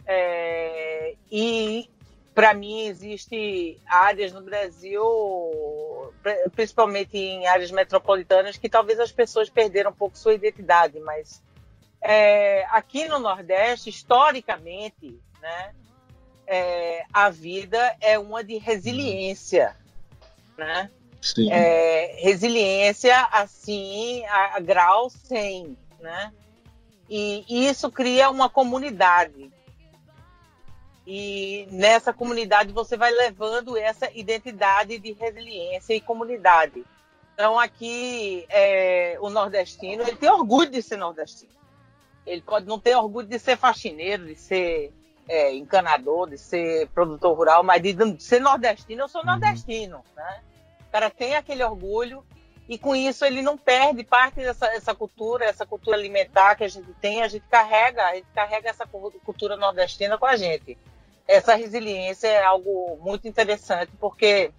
É, e para mim existe áreas no Brasil, principalmente em áreas metropolitanas, que talvez as pessoas perderam um pouco sua identidade, mas é, aqui no Nordeste, historicamente, né, é, a vida é uma de resiliência, né? É, resiliência assim a, a grau 100, né? E isso cria uma comunidade e nessa comunidade você vai levando essa identidade de resiliência e comunidade. Então aqui é, o nordestino ele tem orgulho de ser nordestino. Ele pode não ter orgulho de ser faxineiro, de ser é, encanador, de ser produtor rural, mas de, de ser nordestino, eu sou uhum. nordestino, né? O cara tem aquele orgulho e com isso ele não perde parte dessa essa cultura, essa cultura alimentar que a gente tem, a gente carrega, a gente carrega essa cultura nordestina com a gente essa resiliência é algo muito interessante, porque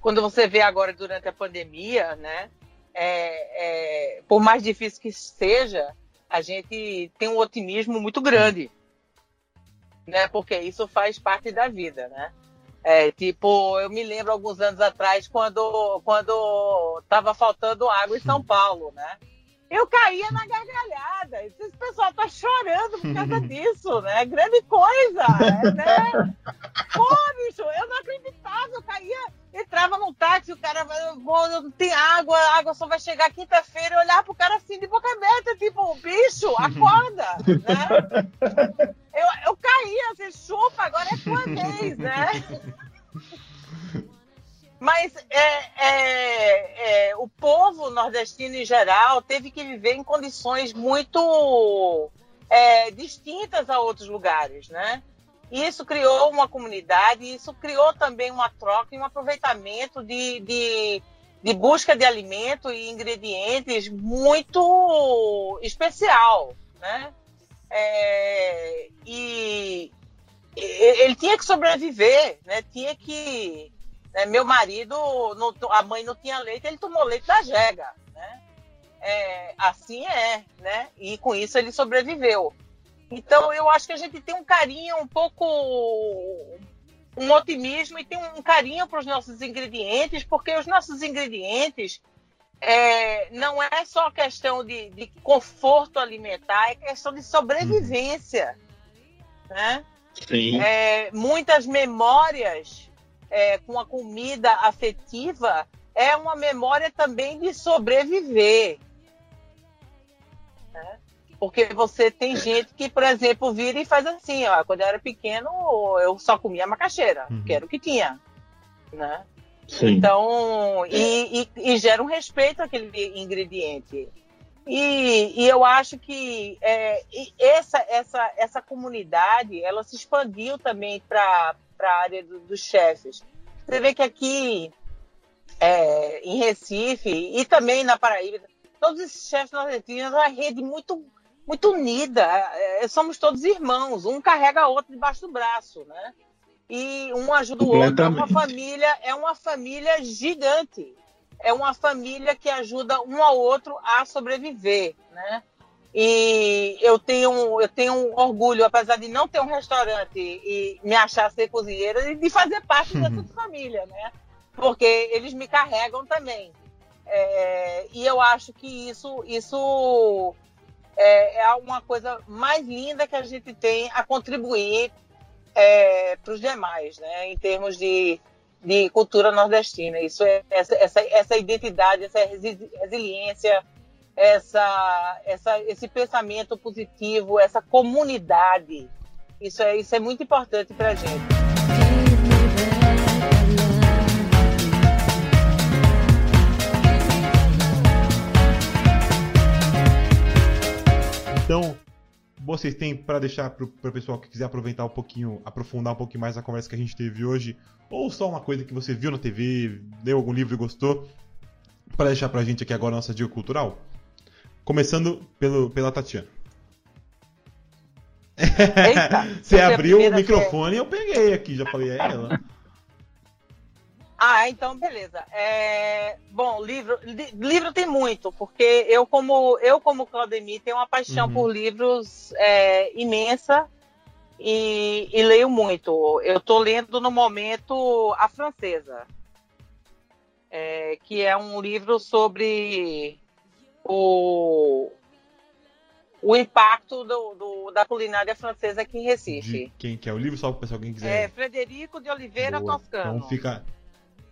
quando você vê agora durante a pandemia, né, é, é, por mais difícil que seja, a gente tem um otimismo muito grande, né, porque isso faz parte da vida, né. É, tipo, eu me lembro alguns anos atrás, quando quando estava faltando água em São Paulo, né? Eu caía na gargalhada. Esse pessoal tá chorando por causa disso, né? Grande coisa, né? Pô, bicho, eu não acreditava, eu caía, entrava no táxi, o cara não tem água, a água só vai chegar quinta-feira, eu olhava pro cara assim de boca aberta, tipo, bicho, acorda, né? Eu, eu caía, você chupa, agora é tua vez, né? Mas é, é, é, o povo nordestino em geral teve que viver em condições muito é, distintas a outros lugares, né? E isso criou uma comunidade, isso criou também uma troca e um aproveitamento de, de, de busca de alimento e ingredientes muito especial, né? É, e ele tinha que sobreviver, né? Tinha que né? Meu marido, não, a mãe não tinha leite, ele tomou leite da jega. Né? É, assim é, né? E com isso ele sobreviveu. Então eu acho que a gente tem um carinho um pouco um otimismo e tem um carinho para os nossos ingredientes, porque os nossos ingredientes é, não é só questão de, de, conforto alimentar, é questão de sobrevivência. Né? Sim. É, muitas memórias é, com a comida afetiva é uma memória também de sobreviver. Né? Porque você tem gente que, por exemplo, vira e faz assim, ó, quando eu era pequeno, eu só comia macaxeira, uhum. que era o que tinha. Né? Sim. Então, e, e, e, gera um respeito àquele ingrediente. E, e eu acho que é, essa, essa, essa comunidade, ela se expandiu também para para a área do, dos chefes. Você vê que aqui é, em Recife e também na Paraíba, todos esses chefes nordestinos, uma rede muito, muito unida. É, somos todos irmãos, um carrega o outro debaixo do braço, né? E um ajuda o outro. É uma família, é uma família gigante. É uma família que ajuda um ao outro a sobreviver, né? E eu tenho, eu tenho um orgulho, apesar de não ter um restaurante e me achar ser cozinheira, de fazer parte dessa uhum. família, né? Porque eles me carregam também. É, e eu acho que isso, isso é, é uma coisa mais linda que a gente tem a contribuir é, para os demais, né? Em termos de, de cultura nordestina. Isso é essa, essa, essa identidade, essa resiliência essa, essa, esse pensamento positivo, essa comunidade. Isso é, isso é muito importante para a gente. Então, vocês têm para deixar para o pessoal que quiser aproveitar um pouquinho, aprofundar um pouquinho mais a conversa que a gente teve hoje, ou só uma coisa que você viu na TV, leu algum livro e gostou, para deixar para a gente aqui agora a nossa dica cultural? Começando pelo, pela Tatiana. Eita, você abriu o microfone e eu peguei aqui, já falei, é ela. Ah, então beleza. É, bom, livro, li, livro tem muito, porque eu como eu como Claudemir tenho uma paixão uhum. por livros é, imensa e, e, leio muito. Eu estou lendo no momento a francesa, é, que é um livro sobre o, o impacto do, do, da culinária francesa aqui em Recife. De quem que é o livro? Só para o pessoal quem quiser. É Frederico de Oliveira Boa. Toscano. Então fica.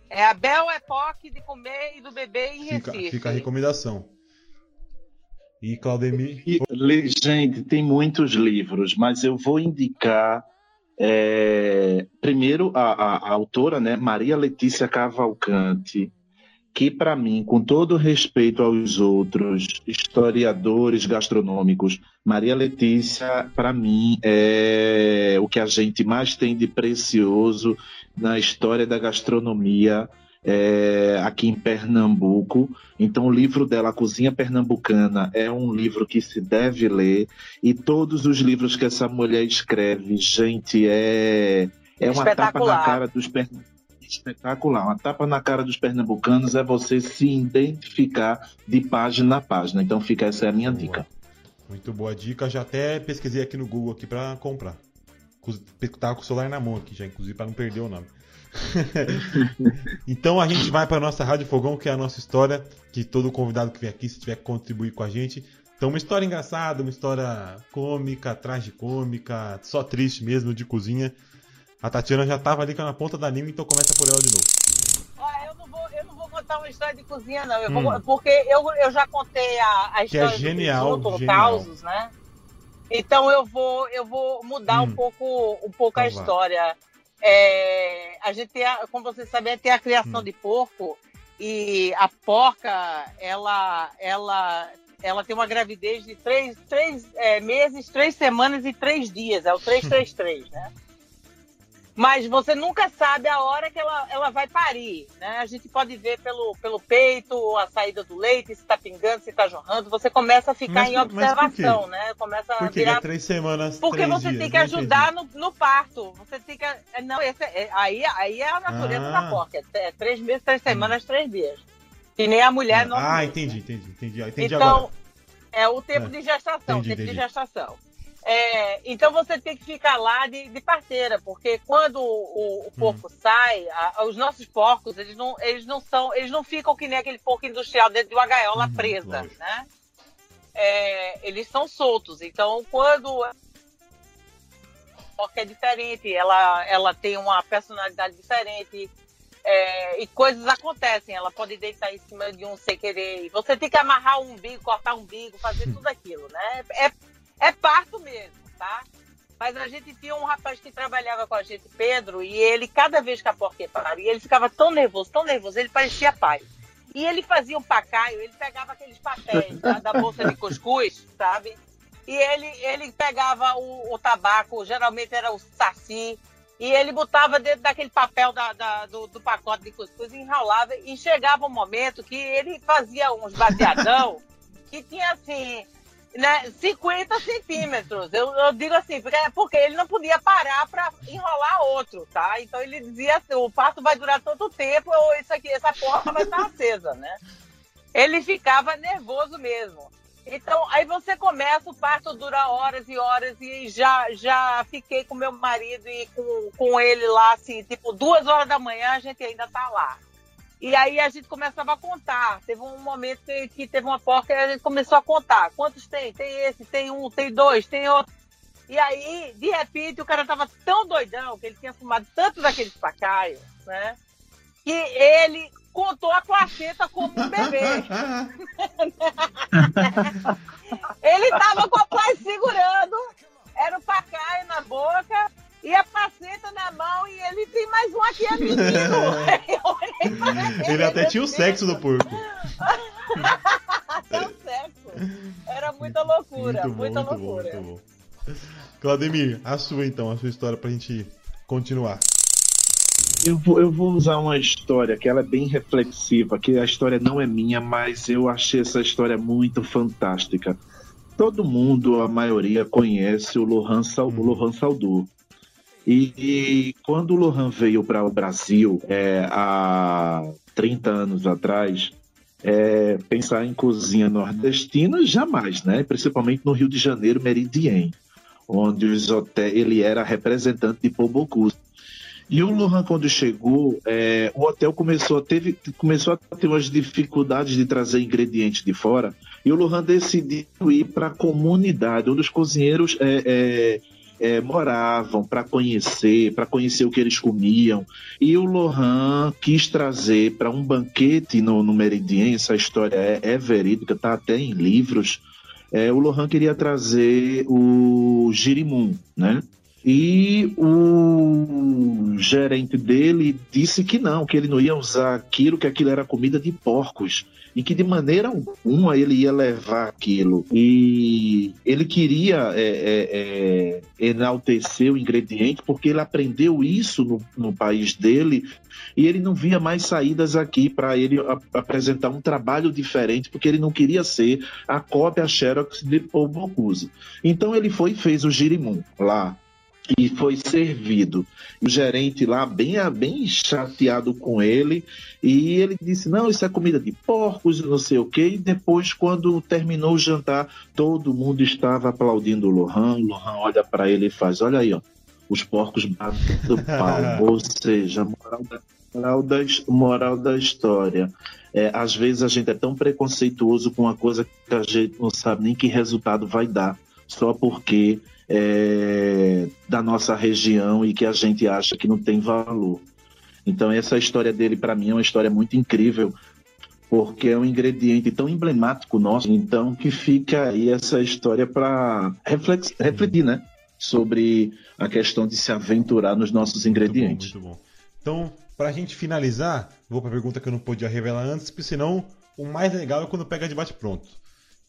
É a Belle Époque de comer e do beber em fica, Recife. Fica a recomendação. E Claudemir? E, gente, tem muitos livros, mas eu vou indicar é, primeiro a, a, a, autora, né, Maria Letícia Cavalcante, que para mim, com todo respeito aos outros historiadores gastronômicos, Maria Letícia, para mim, é o que a gente mais tem de precioso na história da gastronomia é, aqui em Pernambuco. Então, o livro dela, A Cozinha Pernambucana, é um livro que se deve ler. E todos os livros que essa mulher escreve, gente, é, é uma tapa na cara dos pernambucanos espetacular. Uma tapa na cara dos pernambucanos é você se identificar de página a página. Então fica essa é a minha boa. dica. Muito boa dica. Já até pesquisei aqui no Google aqui para comprar. Tava com o celular na mão aqui já, inclusive para não perder o nome. então a gente vai para nossa Rádio Fogão, que é a nossa história, que todo convidado que vem aqui, se tiver que contribuir com a gente, Então, uma história engraçada, uma história cômica, tragicômica, só triste mesmo, de cozinha. A Tatiana já tava ali na ponta da língua, então começa por ela de novo. Ah, eu não vou, eu não vou contar uma história de cozinha, não. Eu vou, porque eu, eu já contei a, a história é genial, do. Causos, né? Então eu vou, eu vou mudar Hum. um pouco, um pouco a Então vai. história. É, a gente tem, a- como vocês sabem, tem a criação Hum. de porco e a porca, ela, ela, ela tem uma gravidez de três, três é, meses, três semanas e três dias. É o 333, né? Mas você nunca sabe a hora que ela, ela vai parir, né? A gente pode ver pelo, pelo peito, a saída do leite, se está pingando, se está jorrando. Você começa a ficar Mas em observação, né? Começa a Por que virar é três semanas, porque três você dias? tem que ajudar no, no parto. Você tem que. é, Não, esse é- é- aí, aí é a natureza Ah. da porca. É, é três meses, três semanas, três dias. Que nem a mulher. Ah, normalmente, entendi, entendi, entendi. Ah, Entendi Então, agora. é o tempo de gestação, Entendi, tempo entendi. de gestação. É, então você tem que ficar lá de, de parteira, porque quando o, Hum. o porco sai, a- os nossos porcos, eles não, eles não são, eles não ficam que nem aquele porco industrial dentro de uma gaiola Uhum, presa, lógico. né? É, eles são soltos. Então, quando a porca é diferente, ela, ela tem uma personalidade diferente. é, e coisas acontecem, ela pode deitar em cima de um sem querer. Você tem que amarrar o umbigo, cortar o umbigo, fazer tudo aquilo, né? É, é parto mesmo, tá? Mas a gente tinha um rapaz que trabalhava com a gente, Pedro, e ele, cada vez que a porca ia ele ficava tão nervoso, tão nervoso, ele parecia pai. E ele fazia um pacaio, ele pegava aqueles papéis da, da bolsa de cuscuz, sabe? E ele, ele pegava o, o tabaco, geralmente era o saci, e ele botava dentro daquele papel da, da- do, do pacote de cuscuz, enrolava, e chegava um momento que ele fazia uns baseadão que tinha assim, né, 50 centímetros. Eu, eu digo assim, porque, porque ele não podia parar para enrolar outro, tá? Então ele dizia assim, o parto vai durar tanto tempo, ou isso aqui, essa porra vai estar acesa, né? Ele ficava nervoso mesmo. Então, aí você começa, o parto dura horas e horas, e já, já fiquei com meu marido e com, com ele lá, assim, tipo, duas horas da manhã a gente ainda tá lá. E aí a gente começava a contar. Teve um momento que, que teve uma porca e a gente começou a contar. Quantos tem? Tem esse, tem um, tem dois, tem outro. E aí, de repente, o cara tava tão doidão que ele tinha fumado tanto daqueles pacaios, né? Que ele contou a placenta como um bebê. Ele tava com a paz segurando, era o pacaio na boca e a placenta na mão e ele tem mais um aqui, é menino. Pra Ele até tinha o sexo do porco. Até o sexo. Era muita loucura, Muito bom, muita muito bom, loucura. muito bom. Claudemir, a sua então, a sua história pra gente continuar. Eu vou, eu vou usar uma história que ela é bem reflexiva, que a história não é minha, mas eu achei essa história muito fantástica. Todo mundo, a maioria, conhece o Lohan, Sal, o Lohan Saldu. E, e quando o Lohan veio para o Brasil, é, há 30 anos atrás, é, pensar em cozinha nordestina, jamais, né? Principalmente no Rio de Janeiro, Meridien, onde hotéis, ele era representante de Pobocus. E o Lohan, quando chegou, é, o hotel começou a, teve, começou a ter umas dificuldades de trazer ingredientes de fora. E o Lohan decidiu ir para a comunidade, onde os cozinheiros é, é, moravam, para conhecer, para conhecer o que eles comiam. E o Lohan quis trazer para um banquete no, no Meridien, essa história é, é verídica, está até em livros. É, o Lohan queria trazer o girimum, né? E o gerente dele disse que não, que ele não ia usar aquilo, que aquilo era comida de porcos. E que de maneira alguma ele ia levar aquilo. E ele queria é, é, é, enaltecer o ingrediente, porque ele aprendeu isso no, no país dele e ele não via mais saídas aqui para ele a- apresentar um trabalho diferente, porque ele não queria ser a cópia Xerox de Paul Bocuse. Então ele foi e fez o girimum lá e foi servido. O gerente lá, bem, bem chateado com ele, e ele disse: Não, isso é comida de porcos, não sei o quê. E depois, quando terminou o jantar, todo mundo estava aplaudindo o Lohan. O Lohan olha para ele e faz: Olha aí, ó, os porcos batem do pau. Ou seja, moral da, Moral da, moral da história. É, às vezes a gente é tão preconceituoso com uma coisa que a gente não sabe nem que resultado vai dar, só porque é da nossa região e que a gente acha que não tem valor. Então essa história dele para mim é uma história muito incrível, porque é um ingrediente tão emblemático nosso, então que fica aí essa história para refletir, né? Sobre a questão de se aventurar nos nossos ingredientes. Muito bom, muito bom. Então, para a gente finalizar, vou para a pergunta que eu não podia revelar antes, porque senão o mais legal é quando pega de bate pronto,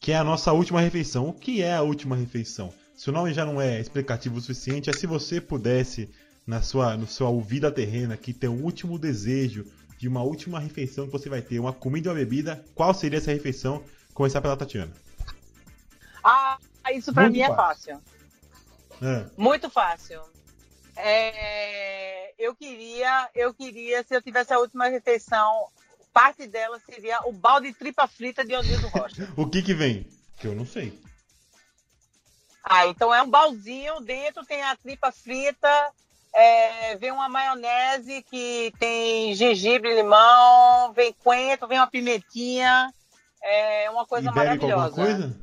que é a nossa última refeição. O que é a última refeição? Se o nome já não é explicativo o suficiente, é se você pudesse na sua, no sua vida terrena que ter um último desejo de uma última refeição que você vai ter, uma comida ou uma bebida, qual seria essa refeição? Começar pela Tatiana. Ah, isso para mim é fácil. É. Muito fácil. É, eu queria, eu queria, se eu tivesse a última refeição, parte dela seria o balde de tripa frita de Odildo Rocha. o que que vem? Que eu não sei. Ah, então é um balzinho, dentro tem a tripa frita, é, vem uma maionese que tem gengibre, limão, vem coentro, vem uma pimentinha. É uma coisa e maravilhosa. Coisa?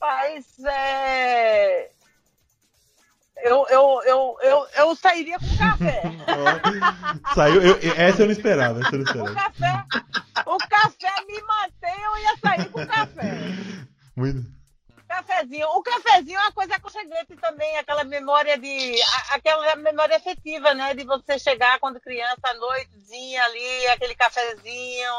Mas é. Eu, eu, eu, eu, eu sairia com café. Saiu, eu, essa eu não esperava, essa eu não esperava. O café, o café me mantém, eu ia sair com café. Muito. Cafezinho. O cafezinho é uma coisa aconchegante também, aquela memória de. aquela memória efetiva, né? De você chegar quando criança à noitezinha ali, aquele cafezinho,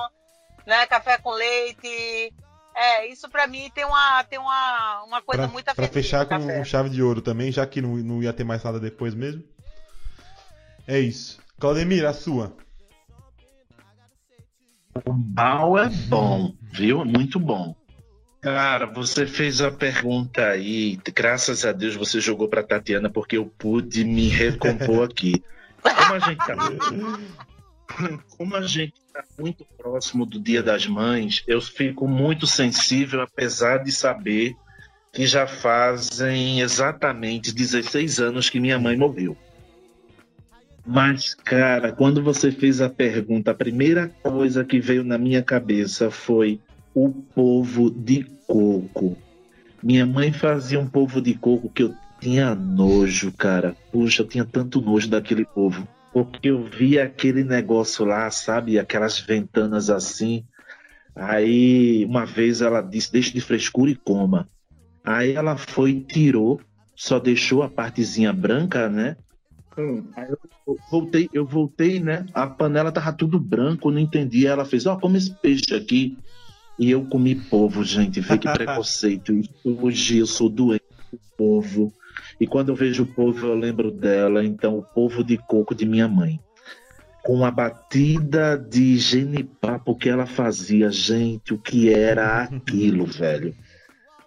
né? Café com leite. É, isso para mim tem uma, tem uma, uma coisa pra, muito afetiva. Pra fechar com café. chave de ouro também, já que não, não ia ter mais nada depois mesmo. É isso. Claudemir, a sua. O mal é bom, viu? Muito bom. Cara, você fez a pergunta aí, graças a Deus você jogou para Tatiana porque eu pude me recompor aqui. Como a gente tá, como a gente tá muito próximo do Dia das Mães, eu fico muito sensível, apesar de saber que já fazem exatamente 16 anos que minha mãe morreu. Mas, cara, quando você fez a pergunta, a primeira coisa que veio na minha cabeça foi o povo de coco. Minha mãe fazia um povo de coco que eu tinha nojo, cara. Puxa, eu tinha tanto nojo daquele povo. Porque eu via aquele negócio lá, sabe? Aquelas ventanas assim. Aí, uma vez ela disse: Deixe de frescura e coma. Aí ela foi e tirou, só deixou a partezinha branca, né? Hum, aí eu voltei, eu voltei, né? A panela tava tudo branco, não entendi. Ela fez: Ó, oh, come esse peixe aqui. E eu comi povo, gente. Vê que preconceito. Hoje eu sou doente do povo. E quando eu vejo o povo, eu lembro dela. Então, o povo de coco de minha mãe. Com a batida de genipá, porque ela fazia, gente, o que era aquilo, velho.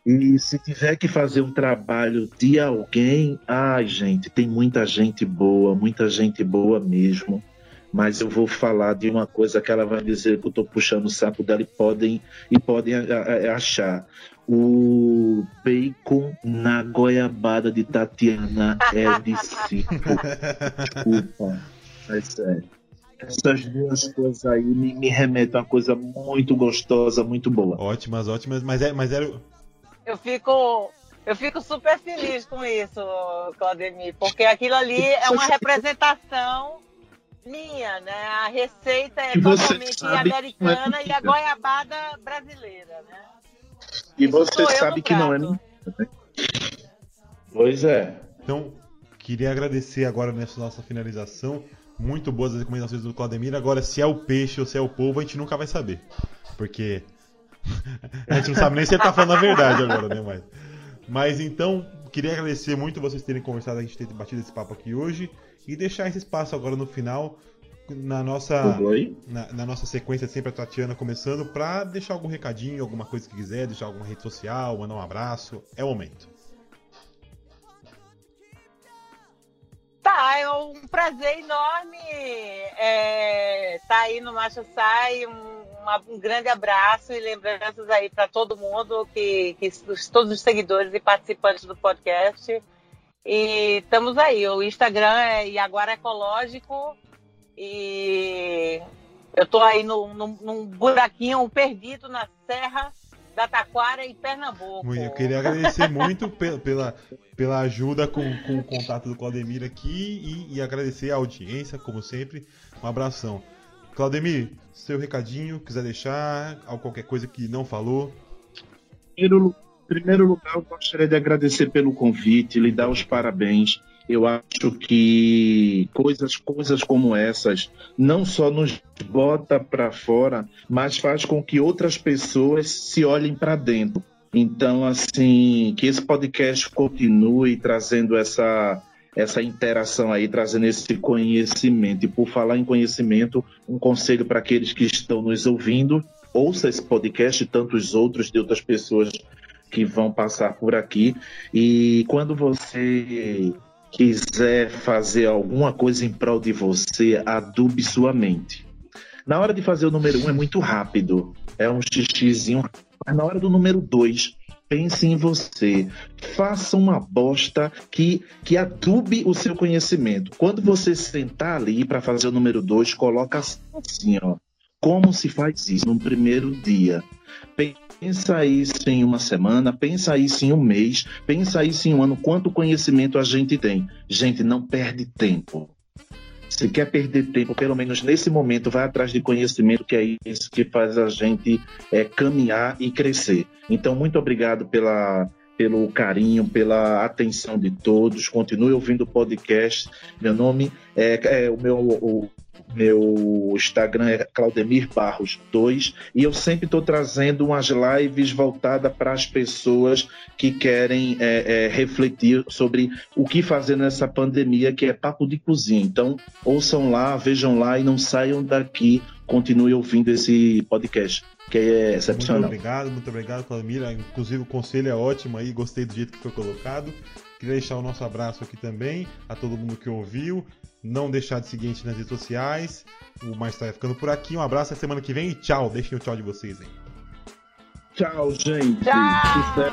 E se tiver que fazer um trabalho de alguém, ai, gente, tem muita gente boa, muita gente boa mesmo mas eu vou falar de uma coisa que ela vai dizer que eu estou puxando o saco dela e podem, e podem achar. O bacon na goiabada de Tatiana é de cinco. Desculpa. É sério. Essas duas coisas aí me, me remetem a uma coisa muito gostosa, muito boa. Ótimas, ótimas, mas é, mas era. Eu fico, eu fico super feliz com isso, Claudemir, porque aquilo ali é uma representação minha, né? A receita é totalmente americana é e a goiabada brasileira, né? E Isso você sabe que não é. Né? Pois é. Então, queria agradecer agora nessa nossa finalização. Muito boas as recomendações do Claudemir. Agora, se é o peixe ou se é o polvo, a gente nunca vai saber. Porque a gente não sabe nem se ele tá falando a verdade agora, né? Mas, mas então, queria agradecer muito vocês terem conversado, a gente ter batido esse papo aqui hoje e deixar esse espaço agora no final na nossa na, na, nossa sequência sempre a Tatiana começando para deixar algum recadinho, alguma coisa que quiser, deixar alguma rede social, mandar um abraço, é o momento. Tá, é um prazer enorme é, tá aí no Macho Sai, um, uma, um grande abraço e lembranças aí para todo mundo que, que todos os seguidores e participantes do podcast E estamos aí. O Instagram é Iaguara Ecológico. E eu estou aí no, no, num buraquinho perdido na Serra da Taquara, em Pernambuco. Eu queria agradecer muito pela, pela ajuda com, com o contato do Claudemir aqui e, e agradecer a audiência, como sempre. Um abração. Claudemir, seu recadinho, quiser deixar, qualquer coisa que não falou. Primeiro, primeiro lugar, eu gostaria de agradecer pelo convite, lhe dar os parabéns. Eu acho que coisas, coisas como essas não só nos bota para fora, mas faz com que outras pessoas se olhem para dentro. Então, assim, que esse podcast continue trazendo essa essa interação aí, trazendo esse conhecimento. E por falar em conhecimento, um conselho para aqueles que estão nos ouvindo: ouça esse podcast e tantos outros de outras pessoas que vão passar por aqui. E quando você quiser fazer alguma coisa em prol de você, adube sua mente. Na hora de fazer o número um é muito rápido, é um xixizinho, mas na hora do número dois pense em você. Faça uma bosta que, que adube o seu conhecimento. Quando você sentar ali para fazer o número dois, coloca assim, ó. Como se faz isso no primeiro dia? Pensa isso em uma semana, pensa isso em um mês, pensa isso em um ano. Quanto conhecimento a gente tem? Gente, não perde tempo. Se quer perder tempo, pelo menos nesse momento, vai atrás de conhecimento, que é isso que faz a gente é, caminhar e crescer. Então, muito obrigado pela, pelo carinho, pela atenção de todos. Continue ouvindo o podcast. Meu nome é, é o meu o, meu Instagram é Claudemir Barros 2 e eu sempre estou trazendo umas lives voltadas para as pessoas que querem é, é, refletir sobre o que fazer nessa pandemia, que é papo de cozinha. Então, ouçam lá, vejam lá e não saiam daqui. Continue ouvindo esse podcast, que é excepcional. Muito obrigado, muito obrigado, Claudemir. Inclusive, o conselho é ótimo aí, gostei do jeito que foi colocado. Queria deixar o nosso abraço aqui também a todo mundo que ouviu. Não deixar de seguir a gente nas redes sociais. O Mais tá ficando por aqui. Um abraço até semana que vem e tchau. Deixem o tchau de vocês aí. Tchau, gente. Tchau.